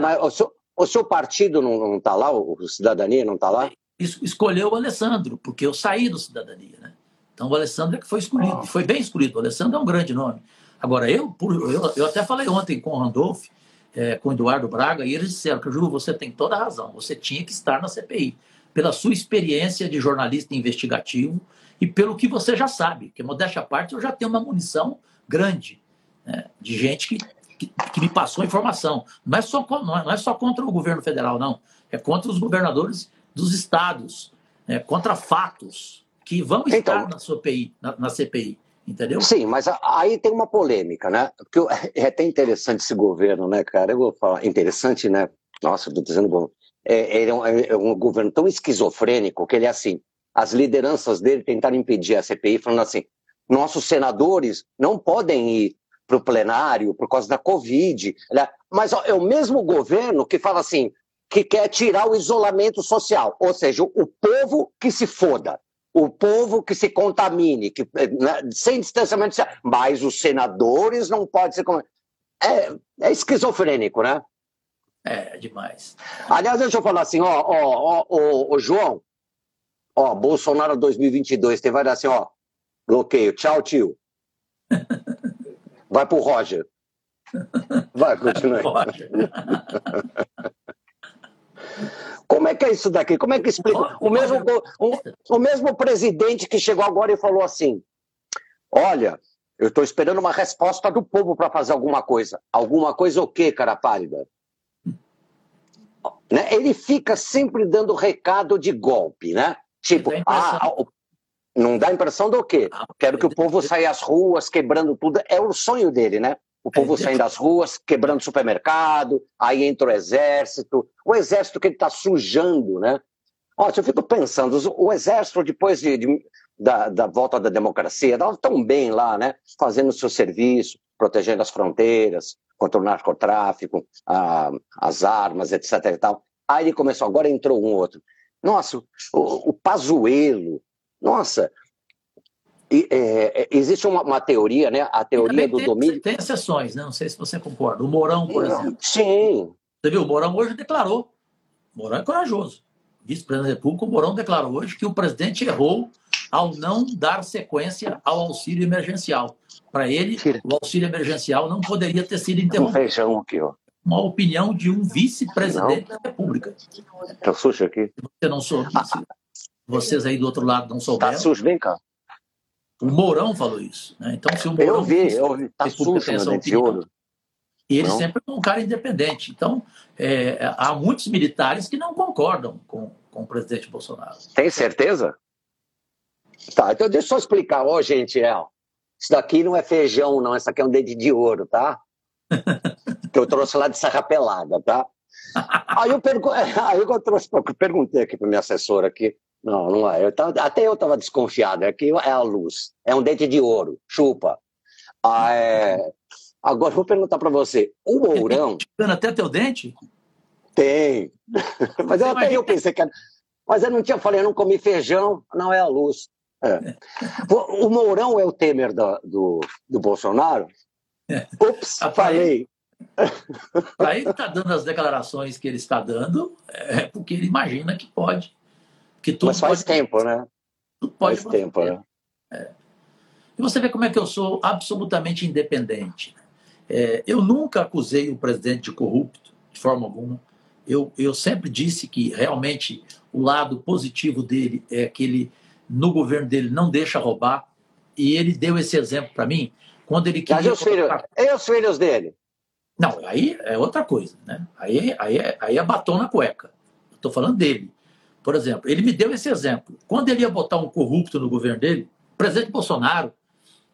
mas o seu, o seu, partido não está lá? O Cidadania não está lá? Isso, escolheu o Alessandro, porque eu saí do Cidadania. Né? Então o Alessandro é que foi escolhido, foi bem escolhido. O Alessandro é um grande nome. Agora, eu, eu, eu até falei ontem com o Randolph, é, com o Eduardo Braga, e eles disseram que, Ju, você tem toda a razão, você tinha que estar na CPI, pela sua experiência de jornalista investigativo e pelo que você já sabe, que modéstia à parte, eu já tenho uma munição grande né, de gente que, que, que, me passou informação. Não é, só, não é só contra o governo federal, não. É contra os governadores dos estados, né, contra fatos que vão então, estar na, CPI, na, na CPI. Entendeu? Sim, mas aí tem uma polêmica, né? Porque é até interessante esse governo, né, cara? Eu vou falar, interessante, né? Nossa, estou dizendo. É, é, um, é um governo tão esquizofrênico que ele é assim: as lideranças dele tentaram impedir a CPI, falando assim: nossos senadores não podem ir para o plenário por causa da Covid. Né? Mas ó, é o mesmo governo que fala assim, que quer tirar o isolamento social, ou seja, o povo que se foda, o povo que se contamine, que, né, sem distanciamento social, mas os senadores não podem ser. É, é esquizofrênico, né? É, demais. Aliás, deixa eu falar assim, ó, ó, ó, ó, ó João, ó, Bolsonaro 2022, tem várias assim, ó, bloqueio, tchau, tio. Vai pro Roger. Vai, continue. Como é que é isso daqui? Como é que explica? O mesmo, o, o mesmo presidente que chegou agora e falou assim: Olha, eu estou esperando uma resposta do povo para fazer alguma coisa. Alguma coisa o quê, cara pálida? Né? Ele fica sempre dando recado de golpe, né? Tipo, ah, não dá impressão do quê? Quero que o povo saia às ruas, quebrando tudo. É o sonho dele, né? O povo saindo das ruas, quebrando supermercado, aí entra o exército. O exército que ele está sujando, né? Olha, eu fico pensando, o exército, depois de, de, da, da, volta da democracia, estava tão bem lá, né? Fazendo o seu serviço, protegendo as fronteiras, contra o narcotráfico, a, as armas, etc. E tal. Aí ele começou, agora entrou um outro. Nossa, o, o Pazuelo, nossa, e, é, é, existe uma, uma, teoria, né? A teoria do tem, domínio. Tem exceções, né? Não sei se você concorda. O Mourão, por exemplo. Sim. Você viu? O Mourão hoje declarou. O Mourão é corajoso. Vice-presidente da República, o Mourão declarou hoje que o presidente errou ao não dar sequência ao auxílio emergencial. Para ele, Tira. o auxílio emergencial não poderia ter sido interrompido. feijão aqui, ó. Uma opinião de um vice-presidente da República. Tá sujo aqui. Você não soube. Ah. Vocês aí do outro lado não souberam. Tá sujo, vem cá. O Mourão falou isso. Né? Então, se o Mourão. Eu vi, eu vi. Tá sujo, essa opinião, e ele não. sempre é um cara independente. Então, é, há muitos militares que não concordam com, com o presidente Bolsonaro. Tem certeza? Tá, então deixa eu só explicar. Ó, gente, é, isso daqui não é feijão, não. Isso aqui é um dente de ouro, tá? que eu trouxe lá de Serra Pelada, tá? Aí eu, pergu... Aí eu trouxe, eu perguntei aqui para minha assessora aqui, não, não é. Eu tava, até eu estava desconfiado. Aqui é a luz. É um dente de ouro. Chupa. Ah, é... Agora vou perguntar para você. O Mourão. Ficando até teu dente? Tem. Mas eu, até eu pensei que. Mas eu não tinha falei, eu não comi feijão. Não é a luz. É. O Mourão é o Temer do, do, do Bolsonaro? É. Ups, ah, falei. Para ele estar tá dando as declarações que ele está dando, é porque ele imagina que pode que tudo Mas faz pode... tempo, né? Tudo pode faz tempo, né? É. E você vê como é que eu sou absolutamente independente. É, eu nunca acusei o presidente de corrupto, de forma alguma. Eu, eu sempre disse que realmente o lado positivo dele é que ele, no governo dele, não deixa roubar. E ele deu esse exemplo para mim quando ele queria. Mas e os, colocar... filhos, e os filhos dele? Não, aí é outra coisa, né? Aí, aí, é, aí é batom na cueca. Estou falando dele. Por exemplo, ele me deu esse exemplo. Quando ele ia botar um corrupto no governo dele, o presidente Bolsonaro,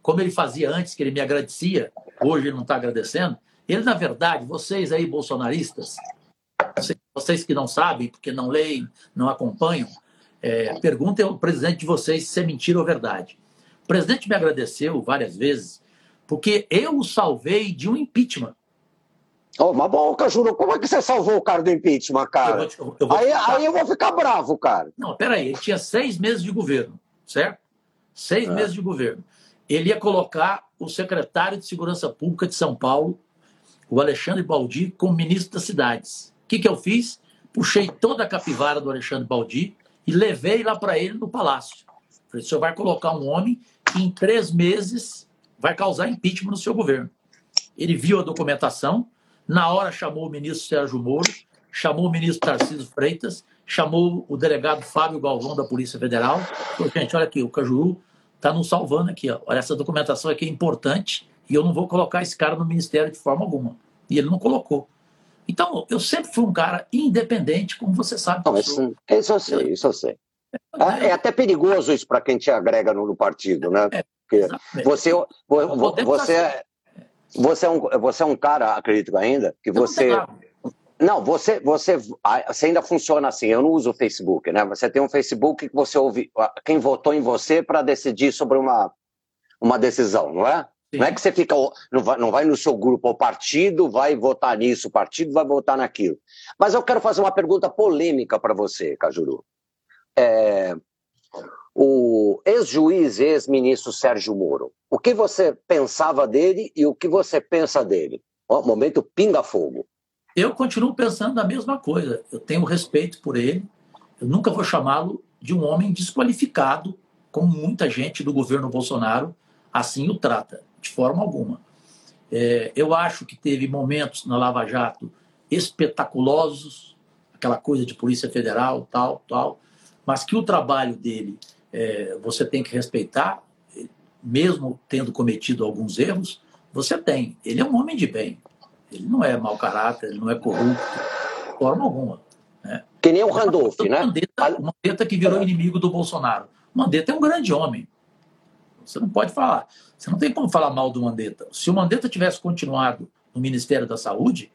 como ele fazia antes, que ele me agradecia, hoje ele não está agradecendo, ele, na verdade, vocês aí, bolsonaristas, vocês que não sabem, porque não leem, não acompanham, é, perguntem ao presidente de vocês se é mentira ou verdade. O presidente me agradeceu várias vezes, porque eu o salvei de um impeachment. Oh, mas bom, Cajuru, como é que você salvou o cara do impeachment, cara? Eu te, eu aí, aí eu vou ficar bravo, cara. Não, peraí, ele tinha seis meses de governo, certo? Seis é. meses de governo. Ele ia colocar o secretário de Segurança Pública de São Paulo, o Alexandre Baldi, como ministro das cidades. O que, que eu fiz? Puxei toda a capivara do Alexandre Baldi e levei lá para ele no palácio. o senhor vai colocar um homem que em três meses vai causar impeachment no seu governo. Ele viu a documentação, na hora chamou o ministro Sérgio Moro, chamou o ministro Tarcísio Freitas, chamou o delegado Fábio Galvão da Polícia Federal. Falou, gente, olha aqui, o Cajuru está nos salvando aqui. Ó. Olha, essa documentação aqui é importante e eu não vou colocar esse cara no ministério de forma alguma. E ele não colocou. Então, eu sempre fui um cara independente, como você sabe. Não, isso, isso eu sei, isso eu sei. É, é até perigoso isso para quem te agrega no, no partido, né? É, Porque você, você, é, você, é um, você é um cara, acredito ainda, que você. Não, você, você, você ainda funciona assim. Eu não uso o Facebook, né? Você tem um Facebook que você ouve quem votou em você para decidir sobre uma, uma decisão, não é? Sim. Não é que você fica, não vai, não vai no seu grupo ou partido, vai votar nisso, o partido vai votar naquilo. Mas eu quero fazer uma pergunta polêmica para você, Cajuru. É, o ex-juiz, ex-ministro Sérgio Moro, o que você pensava dele e o que você pensa dele? Ó, momento pinga-fogo. Eu continuo pensando a mesma coisa. Eu tenho respeito por ele. Eu nunca vou chamá-lo de um homem desqualificado, como muita gente do governo Bolsonaro assim o trata, de forma alguma. É, eu acho que teve momentos na Lava Jato espetaculosos, aquela coisa de Polícia Federal, tal, tal, mas que o trabalho dele é, você tem que respeitar, mesmo tendo cometido alguns erros, você tem. Ele é um homem de bem. Ele não é mau caráter, ele não é corrupto, de forma alguma. Né? Que nem o Randolph, né? Mandetta, o Mandetta que virou inimigo do Bolsonaro. O Mandetta é um grande homem. Você não pode falar. Você não tem como falar mal do Mandetta. Se o Mandetta tivesse continuado no Ministério da Saúde,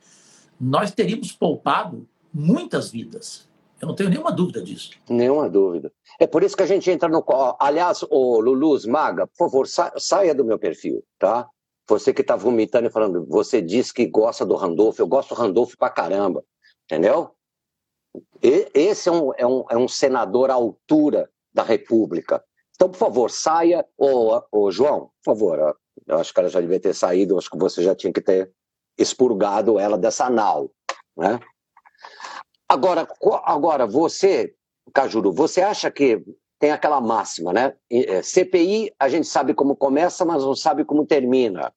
nós teríamos poupado muitas vidas. Eu não tenho nenhuma dúvida disso. Nenhuma dúvida. É por isso que a gente entra no. Aliás, o Luluz Maga, por favor, saia do meu perfil, tá? Você que está vomitando e falando, você diz que gosta do Randolph, eu gosto do Randolph pra caramba, entendeu? E, esse é um, é, um, é um senador à altura da República. Então, por favor, saia. Ô, ô, João, por favor, eu acho que ela já devia ter saído, acho que você já tinha que ter expurgado ela dessa nau, né? Agora, agora você, Cajuru, você acha que tem aquela máxima, né? É, CPI, a gente sabe como começa, mas não sabe como termina.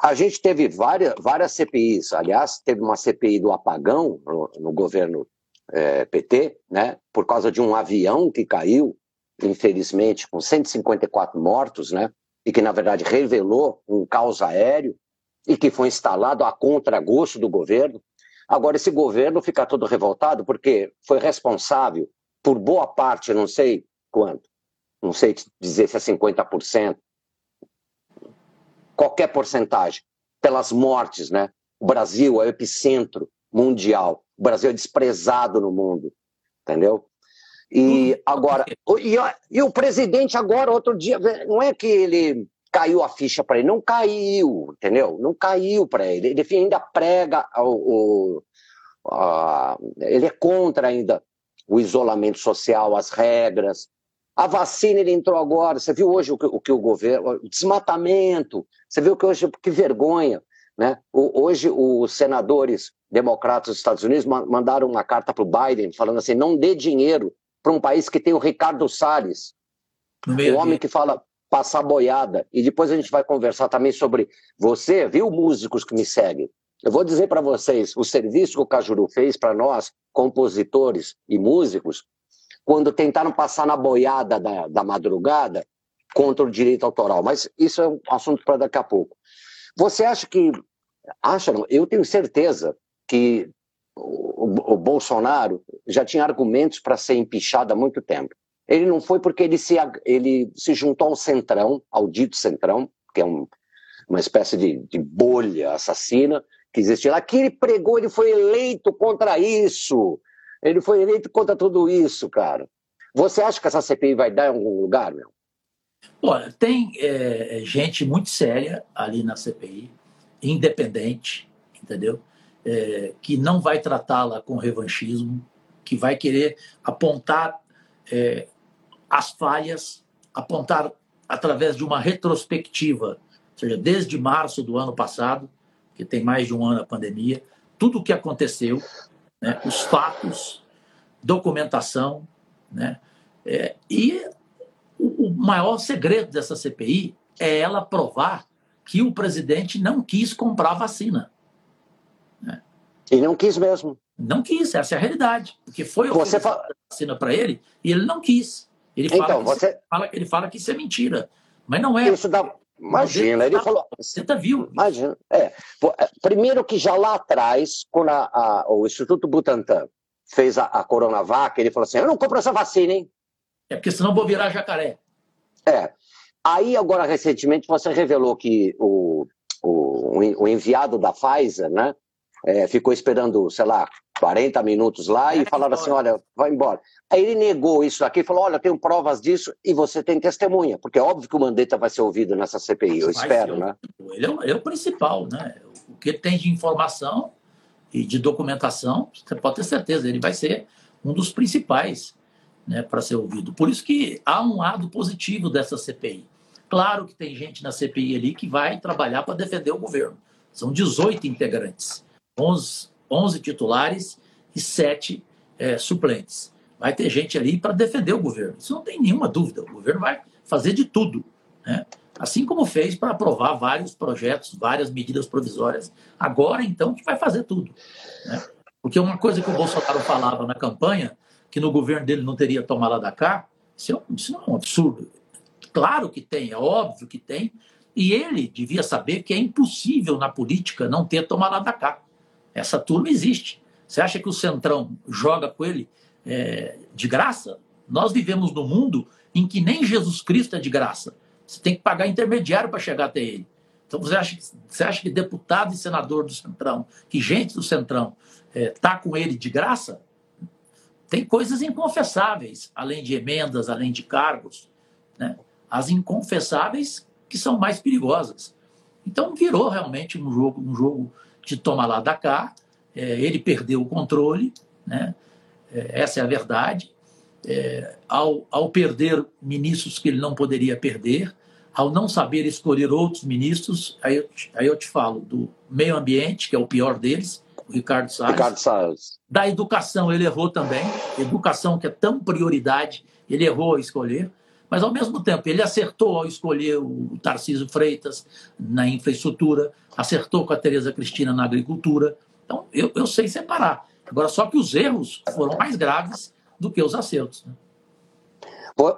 A gente teve várias, várias CPIs, aliás, teve uma CPI do apagão no, no governo é, PT, né, por causa de um avião que caiu, infelizmente, com 154 mortos, né, e que, na verdade, revelou um caos aéreo e que foi instalado a contragosto do governo. Agora, esse governo fica todo revoltado porque foi responsável por boa parte, não sei quanto, não sei dizer se é 50%, qualquer porcentagem, pelas mortes, né? O Brasil é o epicentro mundial. O Brasil é desprezado no mundo, entendeu? E agora, e, e o presidente agora, outro dia, não é que ele caiu a ficha para ele, não caiu, entendeu? Não caiu para ele. Ele ainda prega o, o a, ele é contra ainda o isolamento social, as regras, a vacina ele entrou agora. Você viu hoje o que o, que o governo. O desmatamento. Você viu que hoje. Que vergonha. Né? O, hoje, os senadores democratas dos Estados Unidos mandaram uma carta para o Biden falando assim: não dê dinheiro para um país que tem o Ricardo Salles, o homem que fala passar boiada. E depois a gente vai conversar também sobre você, viu, músicos que me seguem. Eu vou dizer para vocês: o serviço que o Cajuru fez para nós, compositores e músicos, quando tentaram passar na boiada da, da madrugada contra o direito autoral. Mas isso é um assunto para daqui a pouco. Você acha que. Acha, não? Eu tenho certeza que o, o Bolsonaro já tinha argumentos para ser empichado há muito tempo. Ele não foi porque ele se, ele se juntou ao Centrão, ao dito Centrão, que é um, uma espécie de, de bolha assassina que existe lá, que ele pregou, ele foi eleito contra isso. Ele foi eleito contra tudo isso, cara. Você acha que essa CPI vai dar em algum lugar, meu? Olha, tem é, é, gente muito séria ali na CPI, independente, entendeu? É, que não vai tratá-la com revanchismo, que vai querer apontar é, as falhas, apontar através de uma retrospectiva, ou seja, desde março do ano passado, que tem mais de um ano a pandemia, tudo o que aconteceu, né, os fatos, documentação, né, é, e o maior segredo dessa CPI é ela provar que o presidente não quis comprar vacina. Né? E não quis mesmo. Não quis, essa é a realidade. Porque foi você fala... vacina para ele e ele não quis. Ele fala, então, que você... isso, fala, ele fala que isso é mentira. Mas não é. Isso dá. Imagina, ele falou. Você tá viu? Imagina. É. é. Primeiro que já lá atrás, quando a, a, o Instituto Butantan fez a, a Coronavac, ele falou assim: eu não compro essa vacina, hein? É porque senão vou virar jacaré. É. Aí, agora, recentemente, você revelou que o, o, o enviado da Pfizer, né? É, ficou esperando, sei lá, 40 minutos lá e falaram assim: olha, vai embora. Aí ele negou isso aqui, falou: olha, tenho provas disso e você tem testemunha, porque é óbvio que o Mandetta vai ser ouvido nessa CPI, eu espero, né? Ele é, o, ele é, o principal, né? O que tem de informação e de documentação, você pode ter certeza, ele vai ser um dos principais né, para ser ouvido. Por isso que há um lado positivo dessa CPI. Claro que tem gente na CPI ali que vai trabalhar para defender o governo. São 18 integrantes, 11, 11 titulares e 7 é, suplentes. Vai ter gente ali para defender o governo. Isso não tem nenhuma dúvida. O governo vai fazer de tudo. Né? Assim como fez para aprovar vários projetos, várias medidas provisórias. Agora, então, que vai fazer tudo. Né? Porque uma coisa que o Bolsonaro falava na campanha que no governo dele não teria tomar lá da cá, isso, é, isso não é um absurdo. Claro que tem, é óbvio que tem, e ele devia saber que é impossível na política não ter tomar lá da cá. Essa turma existe. Você acha que o Centrão joga com ele é, de graça? Nós vivemos num mundo em que nem Jesus Cristo é de graça. Você tem que pagar intermediário para chegar até ele. Então você acha, você acha que deputado e senador do Centrão, que gente do Centrão, está é, tá com ele de graça? Tem coisas inconfessáveis, além de emendas, além de cargos. Né? As inconfessáveis que são mais perigosas. Então virou realmente um jogo, um jogo de toma lá da cá. É, ele perdeu o controle, né? É, essa é a verdade. É, ao, ao perder ministros que ele não poderia perder, ao não saber escolher outros ministros, aí eu, aí eu te falo do meio ambiente, que é o pior deles, o Ricardo Salles. Ricardo Salles. Da educação, ele errou também. Educação, que é tão prioridade, ele errou a escolher. Mas, ao mesmo tempo, ele acertou ao escolher o Tarcísio Freitas na infraestrutura, acertou com a Tereza Cristina na agricultura. Então, eu, eu sei separar. Agora, só que os erros foram mais graves do que os acertos. Né?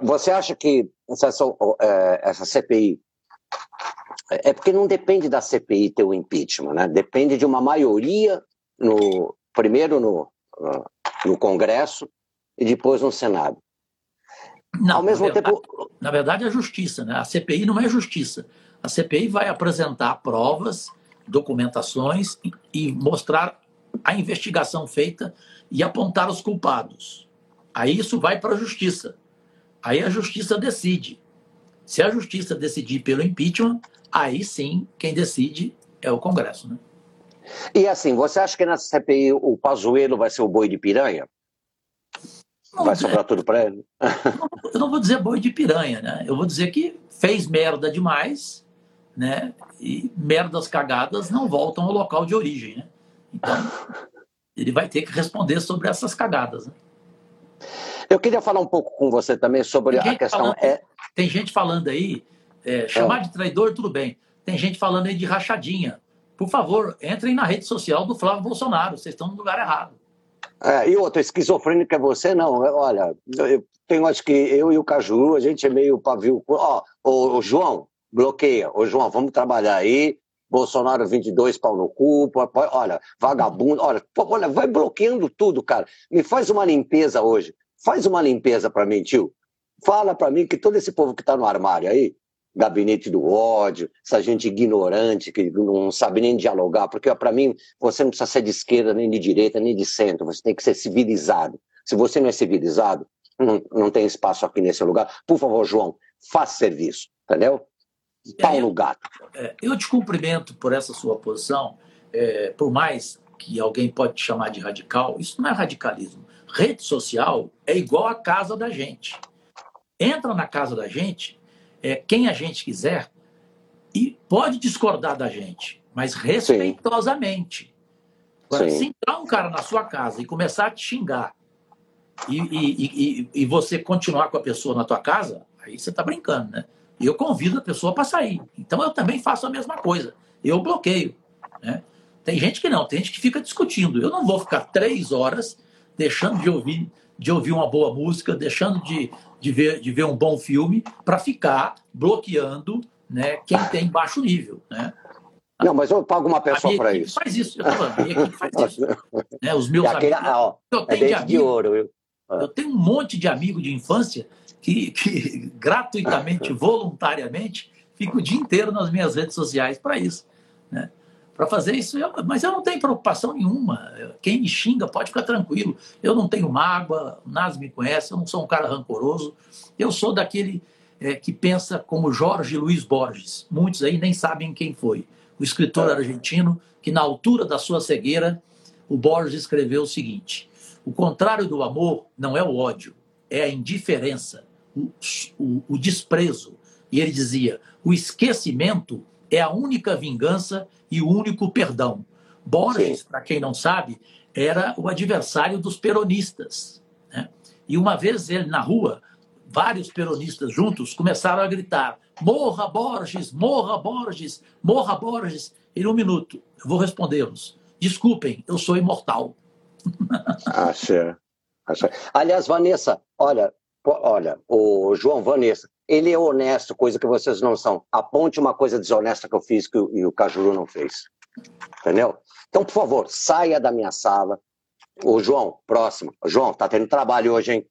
Você acha que essa, é, essa CPI é porque não depende da CPI ter o impeachment, né? Depende de uma maioria no primeiro no, no Congresso e depois no Senado. Não, Ao mesmo na verdade, tempo, na verdade é justiça, né? A CPI não é justiça. A CPI vai apresentar provas, documentações e, e mostrar a investigação feita e apontar os culpados. Aí isso vai para a justiça. Aí a justiça decide. Se a justiça decidir pelo impeachment, aí sim quem decide é o Congresso, né? E assim, você acha que nessa CPI o Pazuello vai ser o boi de piranha? Não, vai sobrar é, tudo para ele? Eu não vou dizer boi de piranha, né? Eu vou dizer que fez merda demais, né? E merdas cagadas não voltam ao local de origem, né? Então, ele vai ter que responder sobre essas cagadas, né? Eu queria falar um pouco com você também sobre a questão. Falando, é... Tem gente falando aí, é, chamar é. de traidor, tudo bem. Tem gente falando aí de rachadinha. Por favor, entrem na rede social do Flávio Bolsonaro, vocês estão no lugar errado. É, e outra, esquizofrênico é você? Não, olha, eu tenho, acho que eu e o Caju, a gente é meio pavio. Ó, o, o João, bloqueia. Ô, João, vamos trabalhar aí. Bolsonaro 22, pau no cu. Olha, vagabundo. Olha, olha, vai bloqueando tudo, cara. Me faz uma limpeza hoje. Faz uma limpeza para mim, tio. Fala para mim que todo esse povo que está no armário aí, gabinete do ódio, essa gente ignorante que não sabe nem dialogar, porque para mim você não precisa ser de esquerda, nem de direita, nem de centro, você tem que ser civilizado. Se você não é civilizado, não, não tem espaço aqui nesse lugar. Por favor, João, faça serviço, entendeu? Pau no gato. É, eu te cumprimento por essa sua posição, é, por mais que alguém pode te chamar de radical, isso não é radicalismo. Rede social é igual a casa da gente. Entra na casa da gente é, quem a gente quiser e pode discordar da gente, mas respeitosamente. Agora, se entrar um cara na sua casa e começar a te xingar e, e, e, e, você continuar com a pessoa na tua casa, aí você está brincando, né? Eu convido a pessoa para sair. Então eu também faço a mesma coisa. Eu bloqueio. Né? Tem gente que não, tem gente que fica discutindo. Eu não vou ficar três horas deixando de ouvir, de ouvir uma boa música, deixando de, de, ver, de ver um bom filme, para ficar bloqueando né, quem tem baixo nível. Né? Não, mas eu pago uma pessoa para isso. faz isso, eu tô falando, minha equipe faz isso. né, os meus aquele, amigos. ó, eu é tenho de, de, amigo, ouro, viu? Ah. Eu tenho um monte de amigo de infância que, que gratuitamente, voluntariamente, fica o dia inteiro nas minhas redes sociais para isso. Né? Para fazer isso, eu, mas eu não tenho preocupação nenhuma. Quem me xinga pode ficar tranquilo. Eu não tenho mágoa, Nas me conhece, eu não sou um cara rancoroso. Eu sou daquele é, que pensa como Jorge Luiz Borges. Muitos aí nem sabem quem foi o escritor argentino, que na altura da sua cegueira, o Borges escreveu o seguinte: o contrário do amor não é o ódio, é a indiferença, o, o, o desprezo. E ele dizia: o esquecimento é a única vingança e o único perdão. Borges, para quem não sabe, era o adversário dos peronistas. Né? E uma vez ele na rua, vários peronistas juntos começaram a gritar: Morra Borges, morra Borges, morra Borges. Em um minuto, eu vou respondê-los. Desculpem, eu sou imortal. Acha. Acha. Aliás, Vanessa, olha, olha, o João Vanessa, ele é honesto, coisa que vocês não são. Aponte uma coisa desonesta que eu fiz que o, e o Cajuru não fez. Entendeu? Então, por favor, saia da minha sala. O João, próximo. João, tá tendo trabalho hoje, hein?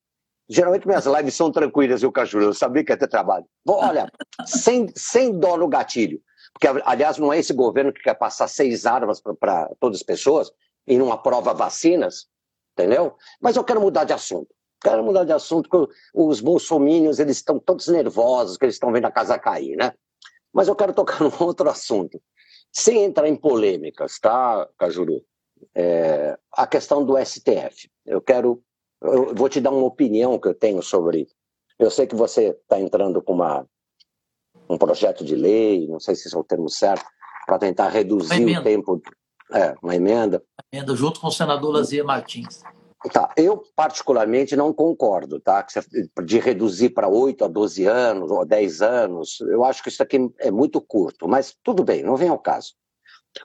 Geralmente minhas lives são tranquilas, eu Cajuru. Eu sabia que ia ter trabalho. Bom, olha, sem, sem dó no gatilho. Porque, aliás, não é esse governo que quer passar seis armas para todas as pessoas e não aprova vacinas, entendeu? Mas eu quero mudar de assunto. Quero mudar de assunto, porque os bolsomínios, eles estão todos nervosos, que eles estão vendo a casa cair, né? Mas eu quero tocar num outro assunto. Sem entrar em polêmicas, tá, Cajuru? É, a questão do STF. Eu quero eu vou te dar uma opinião que eu tenho sobre. Eu sei que você está entrando com uma, um projeto de lei, não sei se esse é o termo certo, para tentar reduzir o tempo. É, uma emenda. Emenda junto com o senador Lazier Martins. Tá, eu particularmente não concordo, tá? De reduzir para 8 a 12 anos ou 10 anos, eu acho que isso aqui é muito curto, mas tudo bem, não vem ao caso.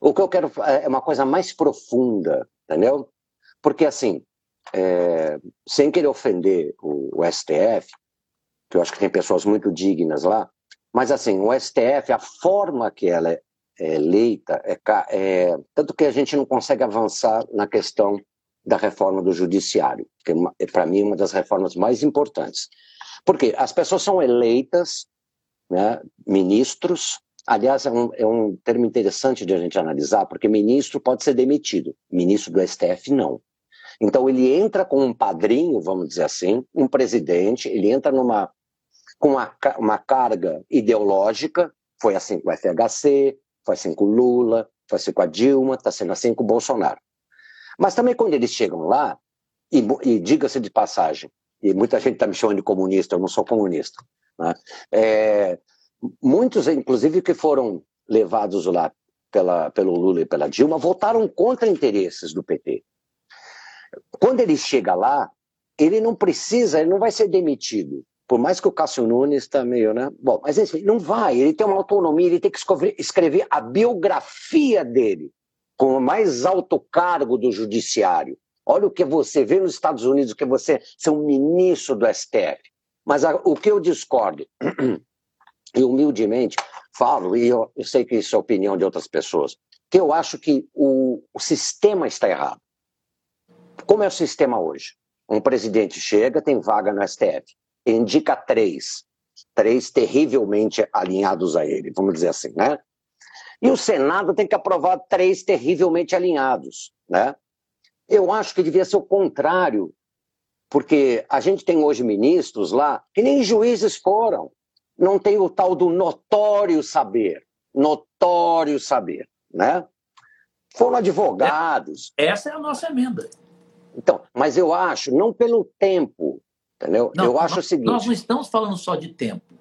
O que eu quero é uma coisa mais profunda, entendeu? Porque assim, é, sem querer ofender o, o, STF, que eu acho que tem pessoas muito dignas lá, mas assim, o STF, a forma que ela é, é eleita, é, é, tanto que a gente não consegue avançar na questão da reforma do judiciário, que é, para mim, uma das reformas mais importantes. Porque as pessoas são eleitas, né, ministros, aliás, é um, é um termo interessante de a gente analisar, porque ministro pode ser demitido, ministro do STF não. Então ele entra com um padrinho, vamos dizer assim, um presidente, ele entra numa com uma, uma carga ideológica, foi assim com o FHC, foi assim com o Lula, foi assim com a Dilma, está sendo assim com o Bolsonaro. Mas também quando eles chegam lá, e, e diga-se de passagem, e muita gente está me chamando de comunista, eu não sou comunista, né? é, muitos, inclusive, que foram levados lá pela, pelo Lula e pela Dilma, votaram contra interesses do PT. Quando ele chega lá, ele não precisa, ele não vai ser demitido. Por mais que o Cássio Nunes está meio, né? Bom, mas ele não vai, ele tem uma autonomia, ele tem que escrever a biografia dele com o mais alto cargo do judiciário. Olha o que você vê nos Estados Unidos, que você ser um ministro do STF. Mas a, o que eu discordo, e humildemente falo, e eu, eu, sei que isso é a opinião de outras pessoas, que eu acho que o, o sistema está errado. Como é o sistema hoje? Um presidente chega, tem vaga no STF, indica três, três terrivelmente alinhados a ele, vamos dizer assim, né? E o Senado tem que aprovar três terrivelmente alinhados, né? Eu acho que devia ser o contrário, porque a gente tem hoje ministros lá que nem juízes foram, não tem o tal do notório saber, notório saber, né? Foram advogados. Essa é a nossa emenda. Então, mas eu acho, não pelo tempo, entendeu? Não, eu acho nós, o seguinte. Nós não estamos falando só de tempo.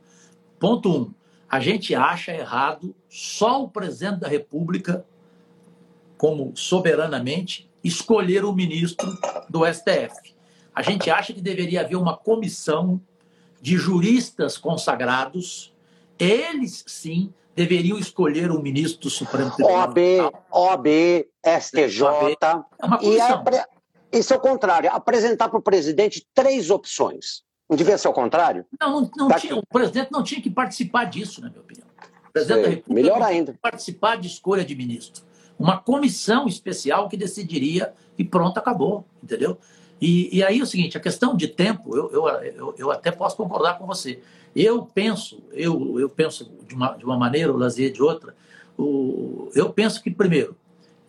Ponto um. A gente acha errado só o presidente da República, como soberanamente, escolher o ministro do STF. A gente acha que deveria haver uma comissão de juristas consagrados, eles sim deveriam escolher um ministro do Supremo Tribunal. OAB, OAB, STJ. É uma E apre- isso é o contrário, apresentar para o presidente três opções. Não devia ser o contrário? Não, não, não Tá tinha, aqui. o presidente não tinha que participar disso, na minha opinião. O presidente Sei. da República Melhor ainda. que participar de escolha de ministro. Uma comissão especial que decidiria e pronto, acabou, entendeu? E, e aí é o seguinte, a questão de tempo, eu, eu, eu, eu até posso concordar com você. Eu penso, eu, eu penso de uma, de uma maneira, o Lazier de outra, o, eu penso que, primeiro,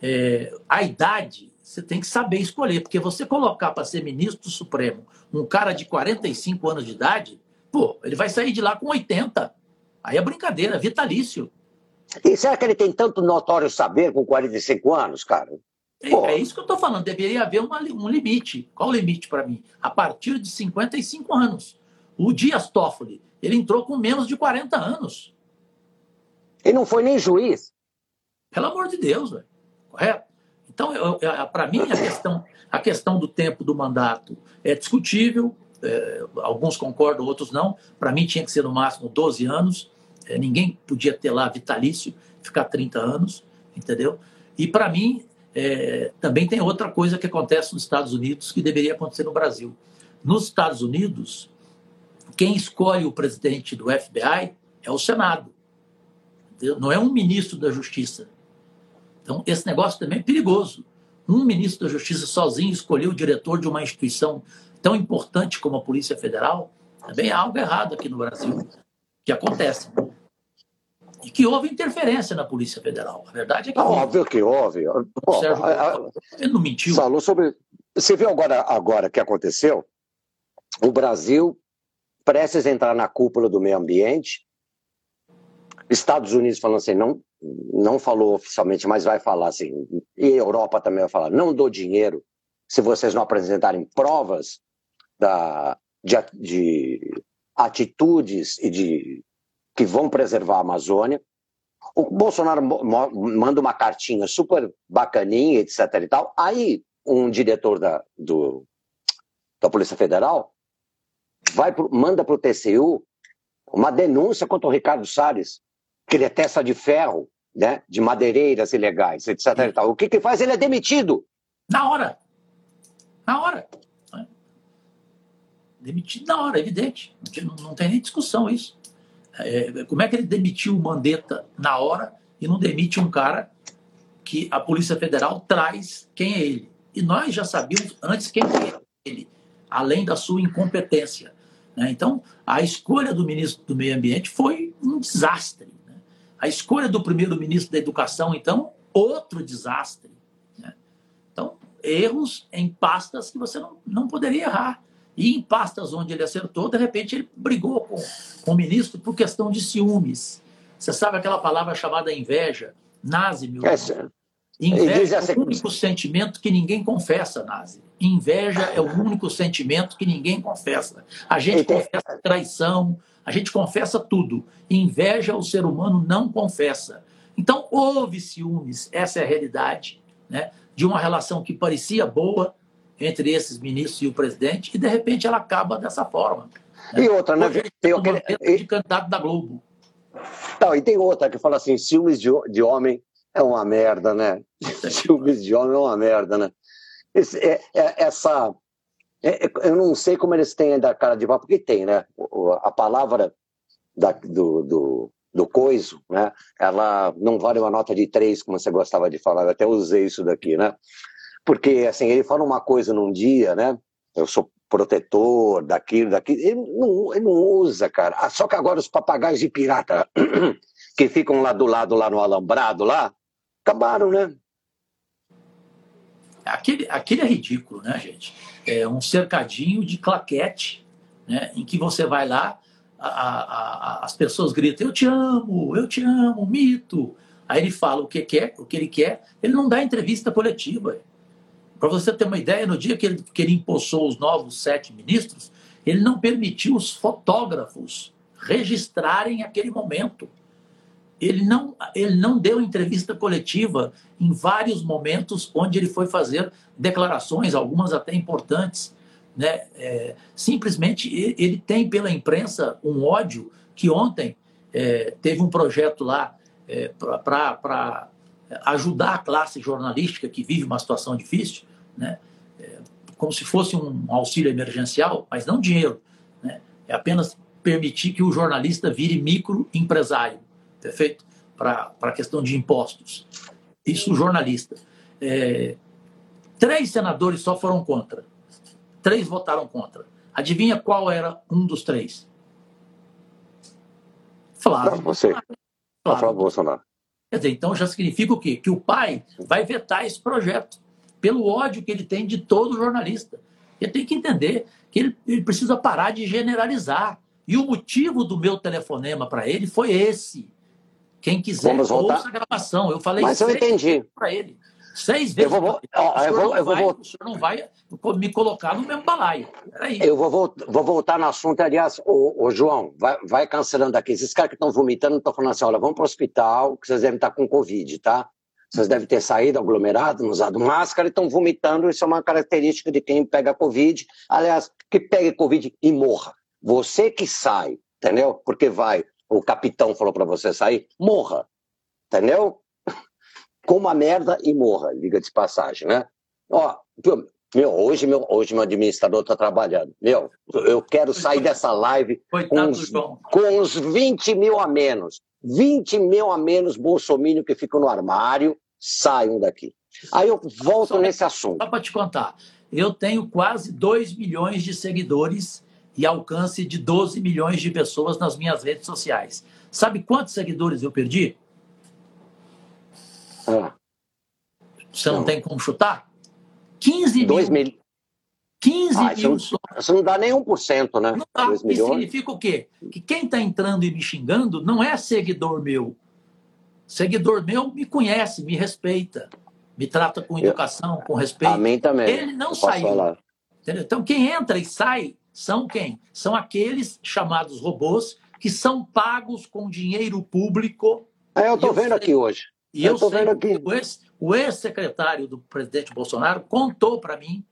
é, a idade você tem que saber escolher, porque você colocar para ser ministro do Supremo um cara de 45 anos de idade, pô, ele vai sair de lá com 80. Aí é brincadeira, vitalício. E será que ele tem tanto notório saber com 45 anos, cara? É, Pô. é isso que eu estou falando, deveria haver uma um limite. Qual o limite para mim? A partir de 55 anos. O Dias Toffoli, ele entrou com menos de 40 anos. Ele não foi nem juiz. Pelo amor de Deus, velho. Correto? Então, para mim, a questão, a questão do tempo do mandato é discutível. é, alguns concordam, outros não. Para mim, tinha que ser no máximo 12 anos. É, ninguém podia ter lá vitalício, ficar 30 anos, entendeu? E, para mim, é, também tem outra coisa que acontece nos Estados Unidos que deveria acontecer no Brasil. Nos Estados Unidos, quem escolhe o presidente do FBI é o Senado. Não é um ministro da Justiça. Então, esse negócio também é perigoso. Um ministro da Justiça sozinho escolher o diretor de uma instituição tão importante como a Polícia Federal, também há algo errado aqui no Brasil, que acontece. E que houve interferência na Polícia Federal. A verdade é que Ah, houve. óbvio que houve. O Sérgio a- a- ele não mentiu. falou sobre. Você viu agora agora o que aconteceu? O Brasil prestes a entrar na cúpula do meio ambiente. Estados Unidos falando assim, não, não falou oficialmente, mas vai falar assim. E a Europa também vai falar, não dou dinheiro se vocês não apresentarem provas da, de, de atitudes e de que vão preservar a Amazônia. O Bolsonaro manda uma cartinha super bacaninha, etc. e tal. Aí um diretor da, do, da Polícia Federal vai pro- manda para o TCU uma denúncia contra o Ricardo Salles, que ele é testa de ferro, né, de madeireiras ilegais, etc. e tal. O que que faz? Ele é demitido. Na hora. Na hora. Demitido na hora, evidente. Não tem- Não, tem nem discussão isso. É, como é que ele demitiu o Mandetta na hora e não demite um cara que a Polícia Federal traz quem é ele? E nós já sabíamos antes quem é ele, além da sua incompetência. né? Então, a escolha do ministro do Meio Ambiente foi um desastre. A escolha do primeiro-ministro da Educação, então, outro desastre. né? Então, erros em pastas que você não, não poderia errar. E em pastas onde ele acertou, de repente ele brigou com, com o ministro por questão de ciúmes. Você sabe aquela palavra chamada inveja? Nazi, meu É, Inveja é assim- o único sentimento que ninguém confessa, Nazi. Inveja é o único sentimento que ninguém confessa. A gente confessa traição, a gente confessa tudo. Inveja o ser humano não confessa. Então houve ciúmes, essa é a realidade, né? de uma relação que parecia boa entre esses ministros e o presidente, e de repente ela acaba dessa forma. E outra, né? Tem aquele- de candidato da Globo. Não, e tem outra que fala assim: ciúmes de, de homem é uma merda, né? ciúmes de homem é uma merda, né? Esse- é- é- essa. É- é- eu não sei como eles têm ainda a cara de pau, porque tem, né? A palavra da- do, do, do coiso, né? Ela não vale uma nota de três, como você gostava de falar. Eu até usei isso daqui, né? Porque, assim, ele fala uma coisa num dia, né? Eu sou protetor daquilo, daquilo. Ele não, ele não usa, cara. Ah, só que agora os papagaios de pirata que ficam lá do lado, lá no alambrado, lá, acabaram, né? Aquele, aquele é ridículo, né, gente? É um cercadinho de claquete, né, em que você vai lá, a- a- a- as pessoas gritam: Eu te amo, eu te amo, mito. Aí ele fala o que quer, o que ele quer, ele não dá entrevista coletiva. Para você ter uma ideia, no dia que ele, que ele empossou os novos sete ministros, ele não permitiu os fotógrafos registrarem aquele momento. Ele não, ele não deu entrevista coletiva em vários momentos onde ele foi fazer declarações, algumas até importantes. né? É, simplesmente ele tem pela imprensa um ódio que ontem é, teve um projeto lá é, para ajudar a classe jornalística que vive uma situação difícil, né? É, como se fosse um auxílio emergencial, mas não dinheiro. Né? É apenas permitir que o jornalista vire microempresário, perfeito? Para a questão de impostos. Isso, jornalista. É, três senadores só foram contra. Três votaram contra. Adivinha qual era um dos três? Flávio. Não, você. Flávio. Flávio Bolsonaro. Quer dizer, então já significa o quê? Que o pai vai vetar esse projeto pelo ódio que ele tem de todo jornalista. Ele tem que entender que ele, ele precisa parar de generalizar. E o motivo do meu telefonema para ele foi esse. Quem quiser, ouça a gravação. Eu falei Mas eu entendi. para ele. Seis vezes. Eu vou, ó, eu vou, eu vou, vai, o senhor não vai me colocar no mesmo balaio. Peraí. Eu vou, vou voltar no assunto. Aliás, o, o João, vai, vai, cancelando aqui. Esses caras que estão vomitando estão falando assim: olha, vamos para o hospital, que vocês devem estar com Covid, tá? Vocês devem ter saído aglomerado, usado máscara e estão vomitando. Isso é uma característica de quem pega Covid. Aliás, que pegue Covid e morra. Você que sai, entendeu? Porque vai, o capitão falou para você sair, morra. Entendeu? Coma merda e morra, liga de passagem, né? Ó, meu, hoje meu, hoje meu administrador está trabalhando. Meu, eu quero sair dessa live com uns, com uns 20 mil a menos. 20 mil a menos bolsominion que ficam no armário, saiam daqui. Aí eu volto só, nesse assunto. Só para te contar, eu tenho quase 2 milhões de seguidores e alcance de 12 milhões de pessoas nas minhas redes sociais. Sabe quantos seguidores eu perdi? Ah. Você não, não, tem como chutar? 15 Dois mil. mil. 15 ah, mil isso, isso não dá nem 1%, né? Não dá. Isso significa o quê? Que quem está entrando e me xingando não é seguidor meu. Seguidor meu me conhece, me respeita, me trata com educação, Eu, com respeito. A mim também. Ele não saiu. Então, quem entra e sai são quem? São aqueles chamados robôs que são pagos com dinheiro público. É, eu estou vendo sei, aqui hoje. E eu, eu sei aqui. o ex-secretário do presidente Bolsonaro contou para mim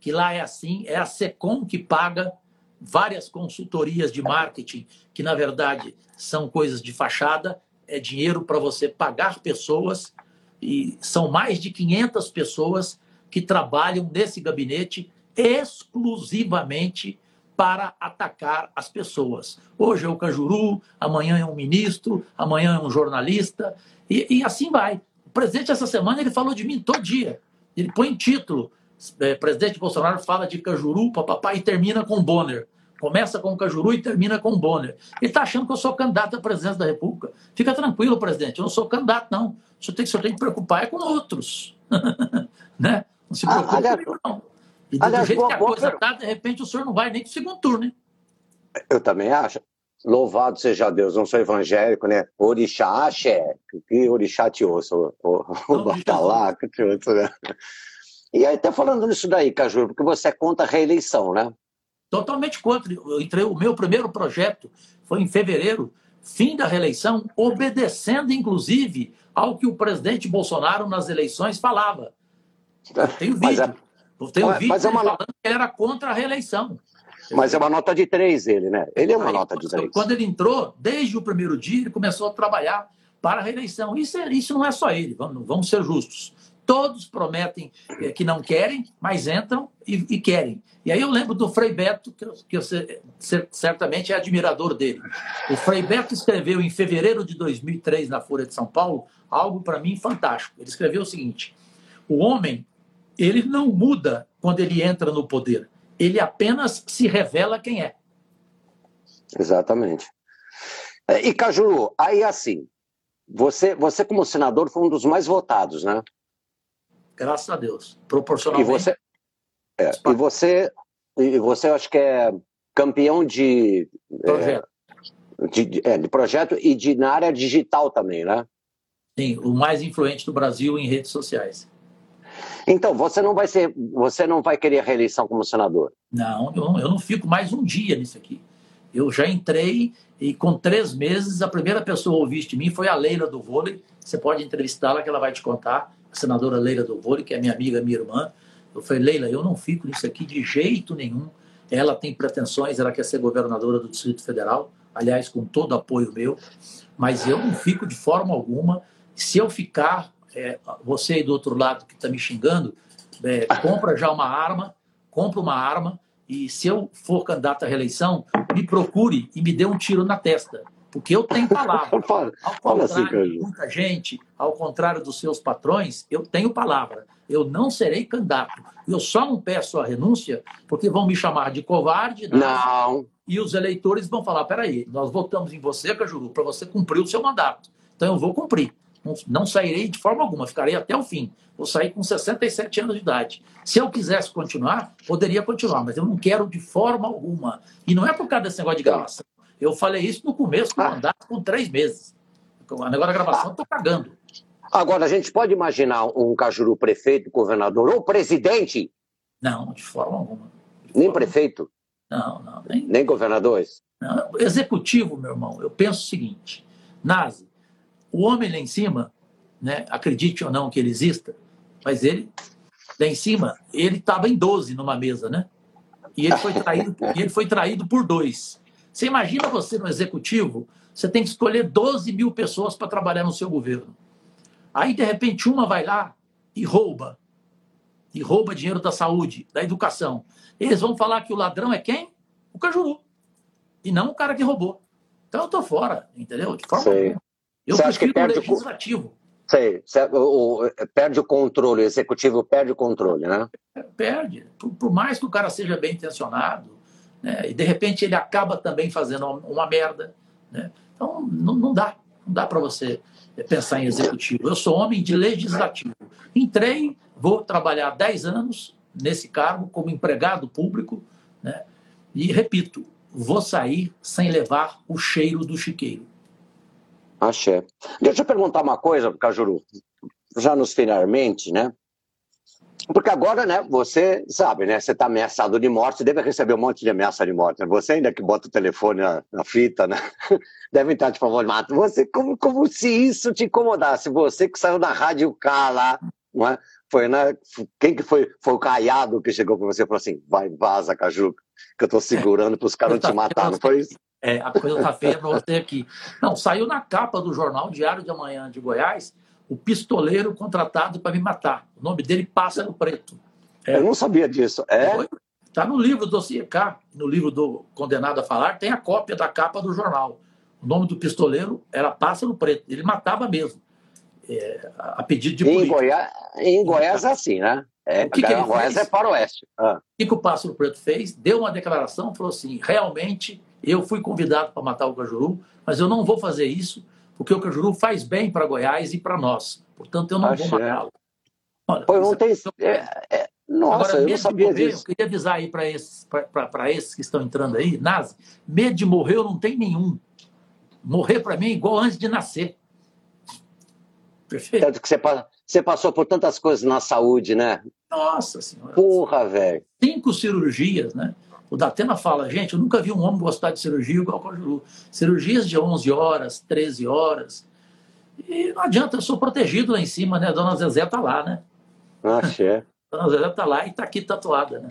que lá é assim, é a SECOM que paga várias consultorias de marketing, que na verdade são coisas de fachada, é dinheiro para você pagar pessoas, e são mais de 500 pessoas que trabalham nesse gabinete exclusivamente para atacar as pessoas. Hoje é o Cajuru, amanhã é um ministro, amanhã é um jornalista, e, e assim vai. O presidente, essa semana, ele falou de mim todo dia. Ele põe título. É, presidente Bolsonaro fala de Cajuru, papapá, e termina com Bonner. Começa com Cajuru e termina com Bonner. Ele está achando que eu sou candidato à presidência da República. Fica tranquilo, presidente. Eu não sou candidato, não. O senhor tem, o senhor tem que preocupar é com outros. né? Não se preocupe, ah, aliás, não. E do, aliás, jeito boa, que a coisa está, de repente o senhor não vai nem para o segundo turno, hein? Eu também acho. Louvado seja Deus, não sou evangélico, né? Orixá, axé, que orixá te ouço, bota lá, que te ouço, né? E aí tá falando nisso daí, Caju, porque você é contra a reeleição, né? Totalmente contra. Eu entrei, o meu primeiro projeto foi em fevereiro, fim da reeleição, obedecendo, inclusive, ao que o presidente Bolsonaro nas eleições falava. Eu tenho vídeo. Eu tenho mas, vídeo mas é uma... falando que ele era contra a reeleição. Mas é uma nota de três ele, né? Ele é uma Aí, nota de três. Quando ele entrou, desde o primeiro dia, ele começou a trabalhar para a reeleição. Isso, é, isso não é só ele, vamos, vamos ser justos. Todos prometem é, que não querem, mas entram e, e, querem. E aí eu lembro do Frei Beto, que, eu, que você certamente é admirador dele. O Frei Beto escreveu em fevereiro de 2003 na Folha de São Paulo algo para mim fantástico. Ele escreveu o seguinte: o homem ele não muda quando ele entra no poder ele apenas se revela quem é. Exatamente. É, e Cajuru, aí assim, você, você como senador foi um dos mais votados, né? Graças a Deus, proporcionalmente. E você, é, e você, e você acho que é campeão de projeto, é, de, é, de projeto e de na área digital também, né? Sim, o mais influente do Brasil em redes sociais. Então, você não vai ser, você não vai querer reeleição como senador? Não, eu, eu não fico mais um dia nisso aqui. Eu já entrei e com três meses a primeira pessoa a ouvir de mim foi a Leila do vôlei. Você pode entrevistá-la que ela vai te contar. A senadora Leila do vôlei, que é minha amiga, minha irmã. Eu falei, Leila, eu não fico nisso aqui de jeito nenhum. Ela tem pretensões, ela quer ser governadora do Distrito Federal, aliás, com todo apoio meu, mas eu não fico de forma alguma. Se eu ficar, é, você aí do outro lado que está me xingando, é, compra já uma arma, compra uma arma, e se eu for candidato à reeleição, me procure e me dê um tiro na testa. Porque eu tenho palavra. Ao assim, contrário de muita gente, ao contrário dos seus patrões, eu tenho palavra. Eu não serei candidato. Eu só não peço a renúncia porque vão me chamar de covarde. Não. E os eleitores vão falar: peraí, nós votamos em você, Cajuru, para você cumprir o seu mandato. Então eu vou cumprir. Não, sairei de forma alguma, ficarei até o fim. Vou sair com 67 anos de idade. Se eu quisesse continuar, poderia continuar, mas eu não quero de forma alguma. E não é por causa desse negócio de gravação. Eu falei isso no começo do ah. mandato, com três meses. Agora a gravação, estou cagando. Agora, a gente pode imaginar um Cajuru prefeito, governador ou presidente? Não, de forma alguma. De nem forma prefeito? Não, não. Nem, nem governadores? Não, executivo, meu irmão, eu penso o seguinte: Nazi, o homem lá em cima, né, acredite ou não que ele exista, mas ele, lá em cima, ele estava em 12 numa mesa, né? E ele foi traído, ele foi traído por dois. Você imagina você no executivo, você tem que escolher 12 mil pessoas para trabalhar no seu governo. Aí, de repente, uma vai lá e rouba. E rouba dinheiro da saúde, da educação. Eles vão falar que o ladrão é quem? O Cajuru. E não o cara que roubou. Então eu estou fora, entendeu? De forma Sei. Eu você acha que perde o legislativo. Sei, o, o, perde o controle, o executivo perde o controle, né? Perde. Por, por mais que o cara seja bem intencionado, né? E de repente ele acaba também fazendo uma, merda. Né? Então não, não dá, não dá para você pensar em executivo. Eu sou homem de legislativo. Entrei, vou trabalhar 10 anos nesse cargo como empregado público, né? e repito, vou sair sem levar o cheiro do chiqueiro. Axé. Deixa eu perguntar uma coisa, Cajuru, já nos finalmente, né? Porque agora, né, você sabe, né, você está ameaçado de morte, deve receber um monte de ameaça de morte. Né? Você ainda que bota o telefone na, na fita, né? Deve estar te falando, mato. Você, como, como se isso te incomodasse. Você que saiu da Rádio K lá, não é? Foi, né? Quem que foi? Foi o Caiado que chegou para você e falou assim: vai, vaza, Cajuca, que eu estou segurando para os caras não te matar, não foi isso? É, a coisa tá feia para você aqui. Não, saiu na capa do jornal Diário de Amanhã de Goiás o pistoleiro contratado para me matar. O nome dele Pássaro Preto. É. Eu não sabia disso. É? Está no livro do K, no livro do Condenado a Falar, tem a cópia da capa do jornal. O nome do pistoleiro era Pássaro Preto. Ele matava mesmo. É, a pedido de polícia. Em Goiás, em Goiás é assim, né? É, o que, que ele Goiás fez? é para o oeste. Ah. O que, que o Pássaro Preto fez? Deu uma declaração, falou assim: realmente eu fui convidado para matar o Cajuru, mas eu não vou fazer isso porque o Cajuru faz bem para Goiás e para nós. Portanto, eu não Acho vou matá-lo. Pô, não tem... É, é... Nossa, Agora, eu não sabia morrer, disso. Eu queria avisar aí para esses, esses que estão entrando aí, Nazi, medo de morrer eu não tenho nenhum. Morrer para mim é igual antes de nascer. Perfeito? Tanto que você, você passou por tantas coisas na saúde, né? Nossa Senhora. Porra, velho. Cinco cirurgias, né? O Datena fala, gente, eu nunca vi um homem gostar de cirurgia igual o Cajuru. Cirurgias de 11 horas, 13 horas. E não adianta, eu sou protegido lá em cima, né? A dona Zezé tá lá, né? Axé. A dona Zezé tá lá e tá aqui tatuada, né?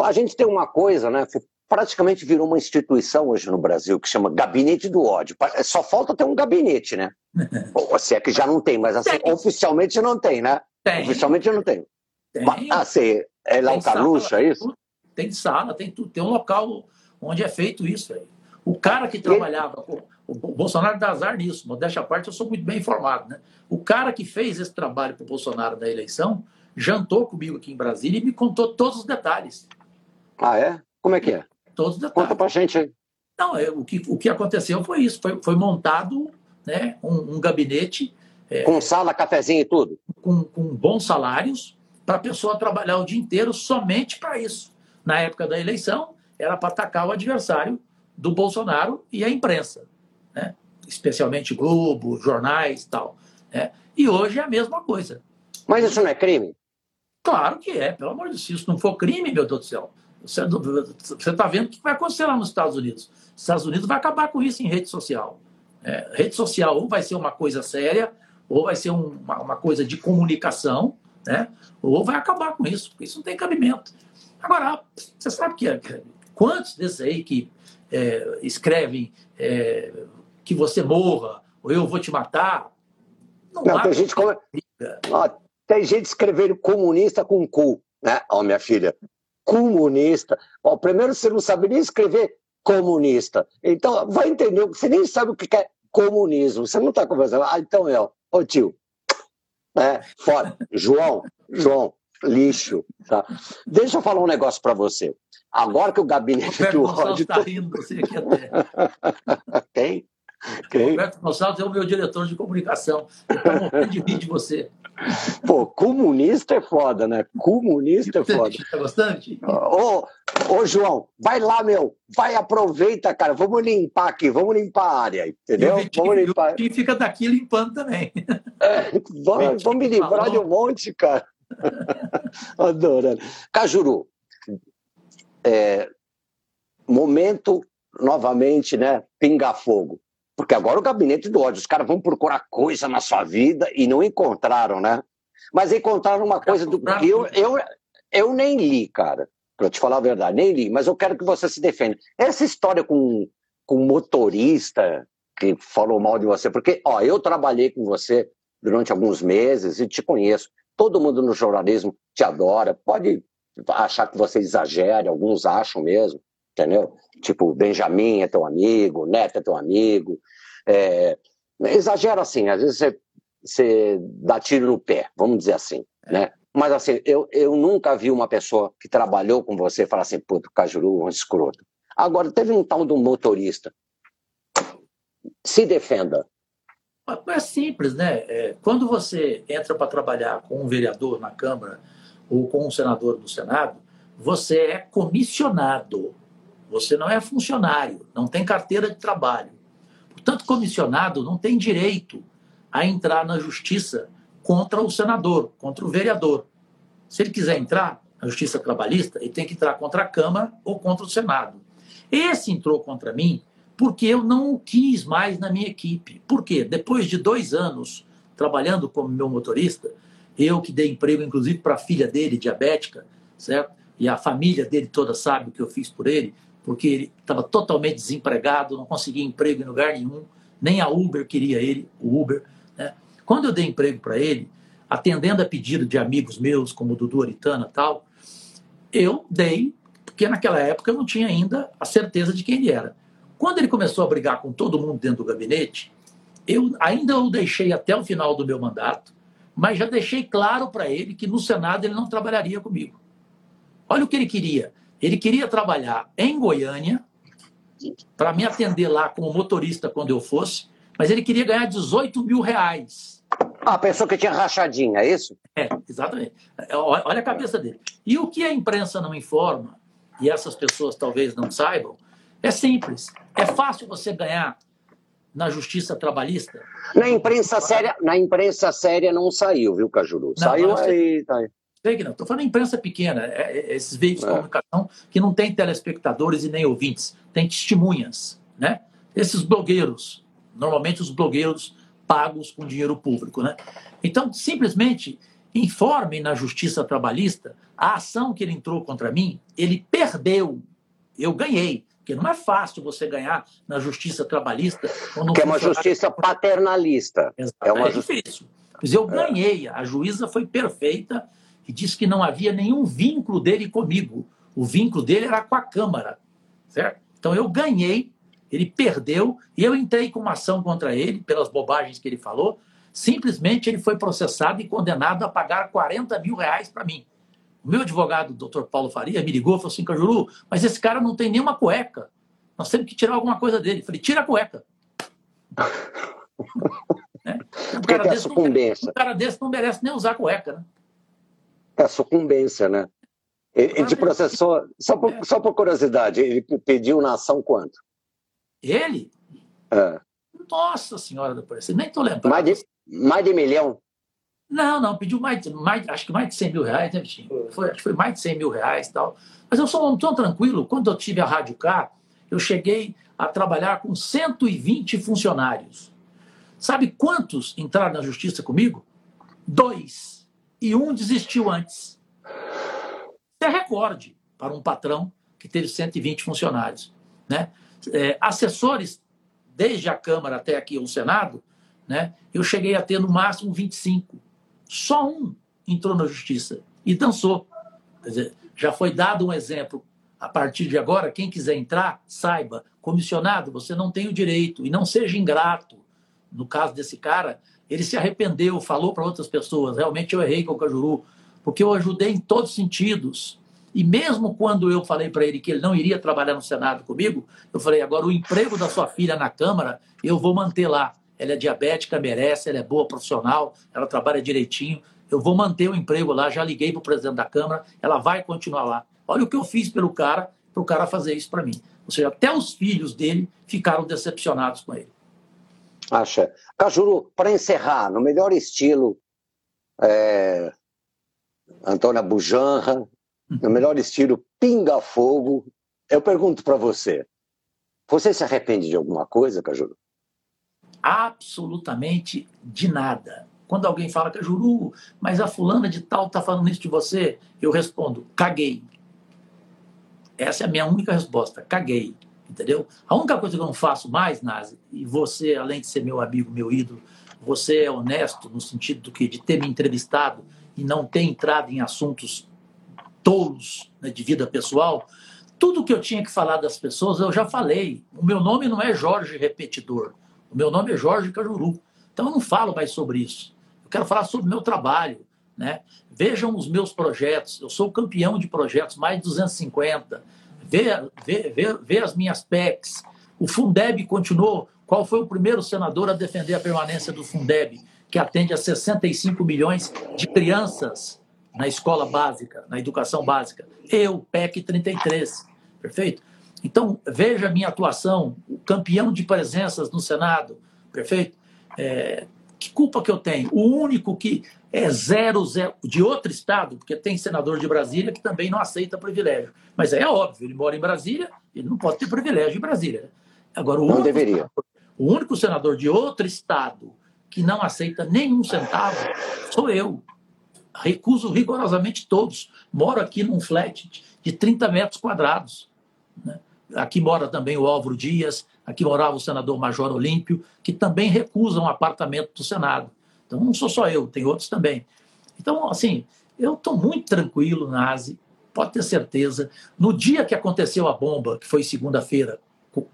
A gente tem uma coisa, né? Praticamente virou uma instituição hoje no Brasil que chama Gabinete do Ódio. Só falta ter um gabinete, né? Ou se é que já não tem, mas assim, tem. oficialmente não tem, né? Tem. Oficialmente não tem. tem. Ah, você é lá o é isso? Tem sala, tem tudo, tem um local onde é feito isso. Aí. O cara que trabalhava, o Bolsonaro dá azar nisso, modéstia à parte, eu sou muito bem informado. Né? O cara que fez esse trabalho para o Bolsonaro na eleição jantou comigo aqui em Brasília e me contou todos os detalhes. Ah, é? Como é que é? Todos os detalhes. Conta pra gente aí. Não, é, o, que, o que aconteceu foi isso: foi, foi montado né, um, um gabinete. É, com sala, cafezinho e tudo? Com, com bons salários, para a pessoa trabalhar o dia inteiro somente para isso na época da eleição, era para atacar o adversário do Bolsonaro e a imprensa, né? especialmente Globo, jornais e tal. Né? E hoje é a mesma coisa. Mas isso não é crime? Claro que é, pelo amor de Deus. Se isso não for crime, meu Deus do céu, você está vendo o que vai acontecer lá nos Estados Unidos. Os Estados Unidos vai acabar com isso em rede social. É, rede social ou vai ser uma coisa séria, ou vai ser uma, uma coisa de comunicação, né? ou vai acabar com isso, porque isso não tem cabimento. Agora, você sabe que quantos desses aí que é, escrevem é, que você morra, ou eu vou te matar, não, não tem gente como... tem gente escrevendo comunista com cu, né? Ó, oh, minha filha, comunista. Ó, primeiro você não sabe nem escrever comunista. Então, vai entender, você nem sabe o que é comunismo. Você não está conversando. Ah, então é, ô tio, é, fora. João, João, lixo. Tá? Deixa eu falar um negócio para você. Agora que o gabinete do ódio. Está rindo você aqui até. Quem? Quem? Roberto Gonçalves é o meu diretor de comunicação. Então, morrendo de rir de você. Pô, comunista é foda, né? Comunista é foda. Tá gostando? Ô, ô, João, vai lá, meu. Vai, aproveita, cara. Vamos limpar aqui, vamos limpar a área, entendeu? Vitinho, vamos limpar. E fica daqui limpando também. É, vamos, vamos me livrar de um monte, cara. Adorando. Cajuru, é, momento novamente, né? Pinga fogo. Porque agora o gabinete do ódio, os caras vão procurar coisa na sua vida e não encontraram, né? Mas encontraram uma coisa do que eu, eu, eu nem li, cara. Para te falar a verdade, nem li, mas eu quero que você se defenda. Essa história com, com motorista que falou mal de você, porque, ó, eu trabalhei com você durante alguns meses e te conheço. Todo mundo no jornalismo te adora. Pode achar que você exagere, alguns acham mesmo, entendeu? Tipo, Benjamin é teu amigo, Neto é teu amigo. É, exagera assim, às vezes você, você dá tiro no pé, vamos dizer assim, né? Mas assim, eu, eu nunca vi uma pessoa que trabalhou com você falar assim, puto, Cajuru, um escroto. Agora, teve um tal de um motorista. Se defenda. É simples, né? É, quando você entra para trabalhar com um vereador na Câmara ou com um senador no Senado, você é comissionado. Você não é funcionário, não tem carteira de trabalho. Portanto, comissionado não tem direito a entrar na justiça contra o senador, contra o vereador. Se ele quiser entrar na justiça trabalhista, ele tem que entrar contra a Câmara ou contra o Senado. Esse entrou contra mim porque eu não o quis mais na minha equipe. Por quê? Depois de dois anos trabalhando como meu motorista, eu que dei emprego, inclusive, para a filha dele, diabética, certo? E a família dele toda sabe o que eu fiz por ele porque ele estava totalmente desempregado, não conseguia emprego em lugar nenhum, nem a Uber queria ele, o Uber. Né? Quando eu dei emprego para ele, atendendo a pedido de amigos meus, como o Dudu Aritana tal, eu dei, porque naquela época eu não tinha ainda a certeza de quem ele era. Quando ele começou a brigar com todo mundo dentro do gabinete, eu ainda o deixei até o final do meu mandato, mas já deixei claro para ele que no Senado ele não trabalharia comigo. Olha o que ele queria. Ele queria trabalhar em Goiânia para me atender lá como motorista quando eu fosse, mas ele queria ganhar 18 mil reais. Ah, pensou que tinha rachadinha, é isso? É, exatamente. É, olha a cabeça dele. E o que a imprensa não informa, e essas pessoas talvez não saibam, é simples. É fácil você ganhar na justiça trabalhista. Na imprensa séria, na imprensa séria não saiu, viu, Cajuru? Não, saiu aí, tá aí. Sei que não. Estou falando imprensa pequena, é, é, esses veículos de é. comunicação que não tem telespectadores e nem ouvintes, tem testemunhas, né? Esses blogueiros, normalmente os blogueiros pagos com dinheiro público, né? Então, simplesmente informem na justiça trabalhista a ação que ele entrou contra mim, ele perdeu, eu ganhei. Porque não é fácil você ganhar na justiça trabalhista. Que é uma justiça paternalista. Exato, é, uma é difícil. Mas eu ganhei, a juíza foi perfeita e disse que não havia nenhum vínculo dele comigo. O vínculo dele era com a Câmara. Certo? Então eu ganhei, ele perdeu, e eu entrei com uma ação contra ele, pelas bobagens que ele falou. Simplesmente ele foi processado e condenado a pagar 40 mil reais para mim. O meu advogado, o doutor Paulo Faria, me ligou e falou assim: Cajuru, mas esse cara não tem nenhuma cueca. Nós temos que tirar alguma coisa dele. Eu falei: tira a cueca. né? um, cara desse não, um cara desse não merece nem usar cueca, né? É sucumbência, né? Ele te processou, só por, só por curiosidade, ele pediu na ação quanto? Ele? É. Nossa Senhora da Aparecida, nem estou lembrando. Mais de, mais de milhão? Não, não, pediu mais, mais, acho que mais de 100 mil reais, né, Foi, acho que foi mais de 100 mil reais e tal. Mas eu sou um tão tranquilo, quando eu tive a Rádio K, eu cheguei a trabalhar com 120 funcionários. Sabe quantos entraram na justiça comigo? Dois. e um desistiu antes. Isso é recorde para um patrão que teve 120 funcionários. Né? É, assessores, desde a Câmara até aqui o Senado, né, eu cheguei a ter no máximo 25. Só um entrou na justiça e dançou. Quer dizer, já foi dado um exemplo. A partir de agora, quem quiser entrar, saiba, comissionado, você não tem o direito e não seja ingrato. No caso desse cara, ele se arrependeu, falou para outras pessoas: realmente eu errei com o Cajuru, porque eu ajudei em todos os sentidos. E mesmo quando eu falei para ele que ele não iria trabalhar no Senado comigo, eu falei: agora o emprego da sua filha na Câmara eu vou manter lá. Ela é diabética, merece, ela é boa profissional, ela trabalha direitinho. Eu vou manter o emprego lá. Já liguei para o presidente da Câmara, ela vai continuar lá. Olha o que eu fiz pelo cara, para o cara fazer isso para mim. Ou seja, até os filhos dele ficaram decepcionados com ele. Acha. Cajuru, para encerrar, no melhor estilo é, Antônia Bujanra, no melhor estilo Pinga Fogo, eu pergunto para você: você se arrepende de alguma coisa, Cajuru? Absolutamente de nada. Quando alguém fala, Cajuru, mas a fulana de tal está falando isso de você, eu respondo: caguei. Essa é a minha única resposta: caguei. Entendeu? A única coisa que eu não faço mais, Nazi, e você, além de ser meu amigo, meu ídolo, você é honesto no sentido do que de ter me entrevistado e não ter entrado em assuntos tolos né, de vida pessoal, tudo que eu tinha que falar das pessoas eu já falei. O meu nome não é Jorge Repetidor. O meu nome é Jorge Cajuru. Então eu não falo mais sobre isso. Eu quero falar sobre o meu trabalho. Né? Vejam os meus projetos. Eu sou campeão de projetos, mais de 250 vê, vê, vê, vê as minhas PECs. O Fundeb continuou. Qual foi o primeiro senador a defender a permanência do Fundeb, que atende a 65 milhões de crianças na escola básica, na educação básica? Eu, PEC 33. Perfeito? Então, veja a minha atuação, o campeão de presenças no Senado. Perfeito? É, que culpa que eu tenho? O único que é zero, zero de outro estado, porque tem senador de Brasília que também não aceita privilégio. Mas é óbvio, ele mora em Brasília, ele não pode ter privilégio em Brasília. Agora, o não único, deveria. O único senador de outro estado que não aceita nenhum centavo sou eu. Recuso rigorosamente todos. Moro aqui num flat de 30 metros quadrados. Né? Aqui mora também o Álvaro Dias, aqui morava o senador Major Olímpio, que também recusam um apartamento do Senado. Então não sou só eu, tem outros também. Então, assim, eu estou muito tranquilo, Nazi, pode ter certeza. No dia que aconteceu a bomba, que foi segunda-feira,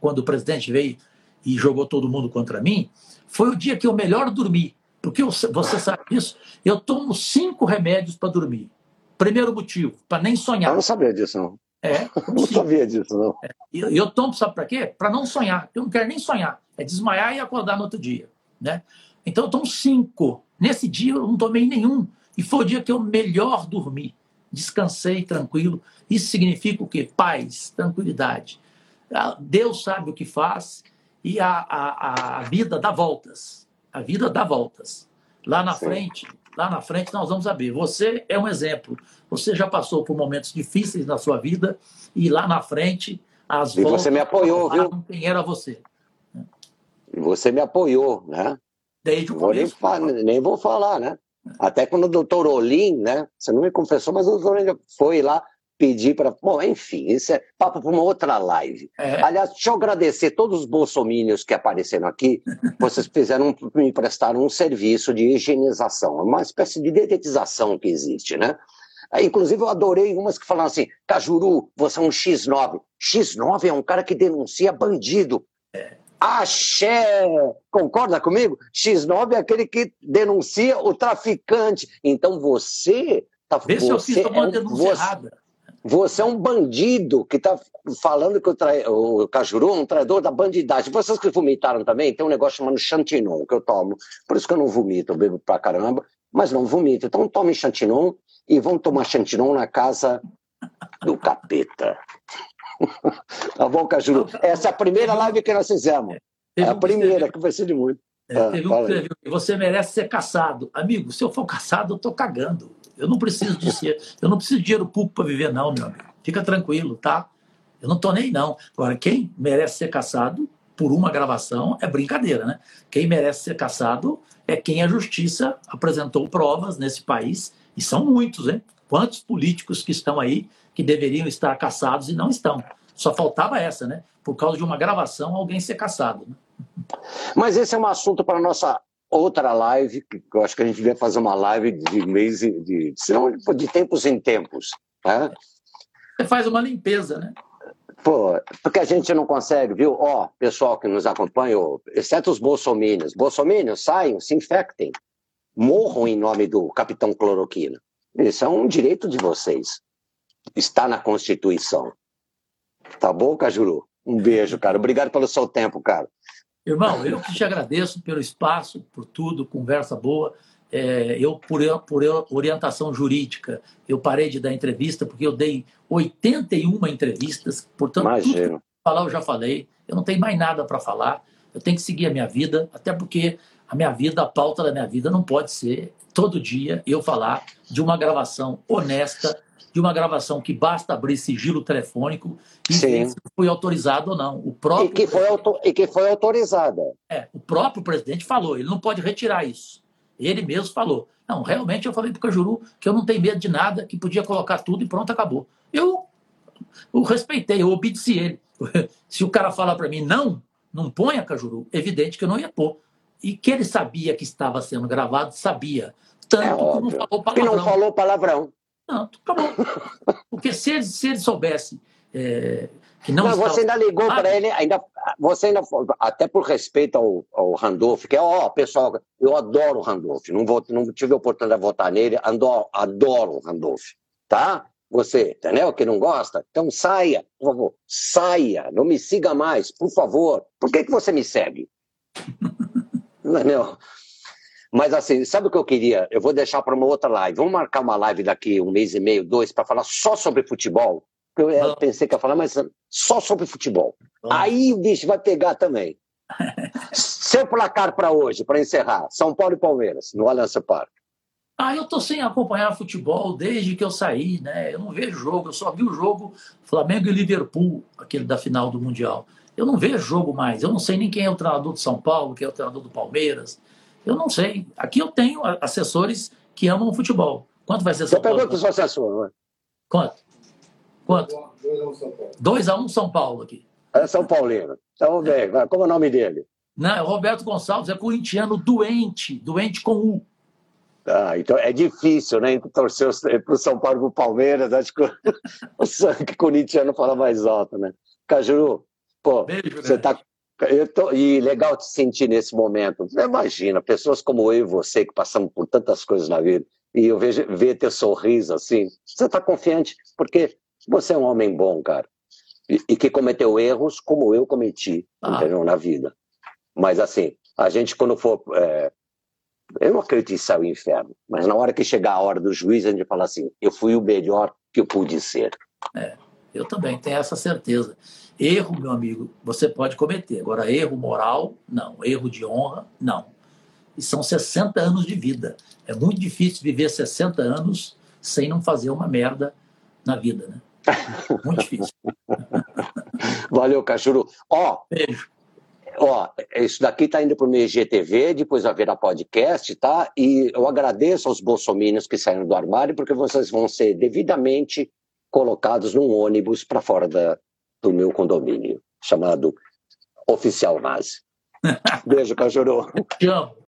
quando o presidente veio e jogou todo mundo contra mim, foi o dia que eu melhor dormi. Porque eu, você sabe disso, eu tomo cinco remédios para dormir. Primeiro motivo, para nem sonhar. Eu não sabia disso, não. É, não sabia disso, não. É. E eu, eu tomo, sabe para quê? Para não sonhar. Eu não quero nem sonhar. É desmaiar e acordar no outro dia. Né? Então eu tomo cinco. Nesse dia eu não tomei nenhum. E foi o dia que eu melhor dormi. Descansei tranquilo. Isso significa o quê? Paz, tranquilidade. Ah, Deus sabe o que faz e a, a, a vida dá voltas. A vida dá voltas. Lá na Sim. frente, lá na frente nós vamos saber. Você é um exemplo. Você já passou por momentos difíceis na sua vida e lá na frente as e você me apoiou, viu? Quem era você? E você me apoiou, né? Desde o vou nem, nem, vou falar, né? Até quando o doutor Olim, né? Você não me confessou, mas o doutor Olim foi lá pedir para. Bom, enfim, isso é papo para uma outra live. É. Aliás, deixa eu agradecer todos os bolsomínios que apareceram aqui. Vocês fizeram, me prestaram um serviço de higienização, uma espécie de dedetização que existe, né? Inclusive, eu adorei umas que falaram assim: Cajuru, você é um X9. X9 é um cara que denuncia bandido. É. Axé! Concorda comigo? X9 é aquele que denuncia o traficante. Então você. Tá, Vê você se eu fiz uma é denúncia você, errada. Você é um bandido que está falando que o, trai, o Cajuru é um traidor da bandidagem. Vocês que vomitaram também, tem um negócio chamado Chantinon que eu tomo. Por isso que eu não vomito, eu bebo pra caramba, mas não vomito. Então tome Chantinon e vão tomar Chantinon na casa do capeta. tá bom, Cajuru? Essa é a primeira live que nós fizemos. É a primeira, que vai ser de muito. É, ah, teve um que escreveu você merece ser caçado. Amigo, se eu for caçado, eu tô cagando. Eu não preciso de ser, eu não preciso de dinheiro público para viver, não, meu amigo. Fica tranquilo, tá? Eu não tô nem não. Agora, quem merece ser caçado por uma gravação é brincadeira, né? Quem merece ser caçado é quem a justiça apresentou provas nesse país E são muitos, hein? Quantos políticos que estão aí que deveriam estar caçados e não estão? Só faltava essa, né? Por causa de uma gravação, alguém ser caçado. Né? Mas esse é um assunto para nossa outra live, que eu acho que a gente devia fazer uma live de mês, de, de, de tempos em tempos. Né? Você faz uma limpeza, né? Pô, porque a gente não consegue, viu? Ó, pessoal que nos acompanha, exceto os bolsominions. Bolsominions, saiam, se infectem. Morram em nome do capitão cloroquina. Isso é um direito de vocês. Está na Constituição. Tá bom, Cajuru? Um beijo, cara. Obrigado pelo seu tempo, cara. Irmão, eu que te agradeço pelo espaço, por tudo, conversa boa. É, eu, por, por orientação jurídica, eu parei de dar entrevista, porque eu dei 81 entrevistas, portanto, Imagino. tudo que eu falar eu já falei, eu não tenho mais nada para falar, eu tenho que seguir a minha vida, até porque a minha vida, a pauta da minha vida não pode ser todo dia eu falar de uma gravação honesta, de uma gravação que basta abrir sigilo telefônico e ver se foi autorizado ou não. O próprio e, que foi e que foi autorizada. É, o próprio presidente falou, ele não pode retirar isso. Ele mesmo falou. Não, realmente eu falei para o Cajuru que eu não tenho medo de nada, que podia colocar tudo e pronto, acabou. Eu, eu respeitei, eu obedeci ele. Se o cara falar para mim, não, não ponha Cajuru, evidente que eu não ia pôr. E que ele sabia que estava sendo gravado, sabia. Tanto é que não falou palavrão. Que não falou palavrão. Não, acabou. Porque se ele, se ele soubesse é, que não, não você ainda ligou para ele, ainda, você ainda, até por respeito ao, ao Randolph, que é, ó, pessoal, eu adoro o Randolph, não, vou, não tive a oportunidade de votar nele, adoro, adoro o Randolph, tá? Você, entendeu? Que não gosta? Então saia, por favor, saia, não me siga mais, por favor. Por que, que você me segue? Entendeu? Mas assim, sabe o que eu queria? Eu vou deixar para uma outra live. Vamos marcar uma live daqui um mês e meio, dois, para falar só sobre futebol eu, eu pensei que ia falar, mas só sobre futebol. Aí o bicho vai pegar também. Seu placar para hoje, para encerrar: São Paulo e Palmeiras, no Allianz Parque. Ah, eu tô sem acompanhar futebol desde que eu saí, né? Eu não vejo jogo, eu só vi o jogo Flamengo e Liverpool, aquele da final do Mundial. Eu não vejo jogo mais, eu não sei nem quem é o treinador de São Paulo, quem é o treinador do Palmeiras. Eu não sei. Aqui eu tenho assessores que amam o futebol. Quanto vai ser São Paulo? Eu pergunto para o seu assessor. Né? Quanto? Quanto? 2x1 um São Paulo aqui. É São Paulino. Então, bem, como é o nome dele? Não, é Roberto Gonçalves, é corintiano doente, doente com U. Ah, então é difícil, né? Torcer para o São Paulo e para o Palmeiras, acho que o sangue corintiano fala mais alto, né? Cajuru, pô, Beijo, você está Tô, e legal te sentir nesse momento. Imagina, pessoas como eu e você que passamos por tantas coisas na vida, e eu vejo ver teu sorriso assim, você está confiante, porque você é um homem bom, cara. E, e que cometeu erros como eu cometi, ah. entendeu? Na vida. Mas assim, a gente quando for. É... eu não acredito em céu e inferno, mas na hora que chegar a hora do juiz, a gente fala assim: eu fui o melhor que eu pude ser. É, eu também tenho essa certeza. Erro, meu amigo, você pode cometer. Agora, erro moral, não. Erro de honra, não. E são 60 anos de vida. É muito difícil viver 60 anos sem não fazer uma merda na vida, né? Muito difícil. Valeu, Cachuru. Ó, Beijo. Ó, isso daqui tá indo para o meu IGTV, depois haverá podcast, tá? E eu agradeço aos bolsominions que saíram do armário, porque vocês vão ser devidamente colocados num ônibus para fora da, do meu condomínio, chamado Oficial Nazi. Beijo, Cachuru. Te amo.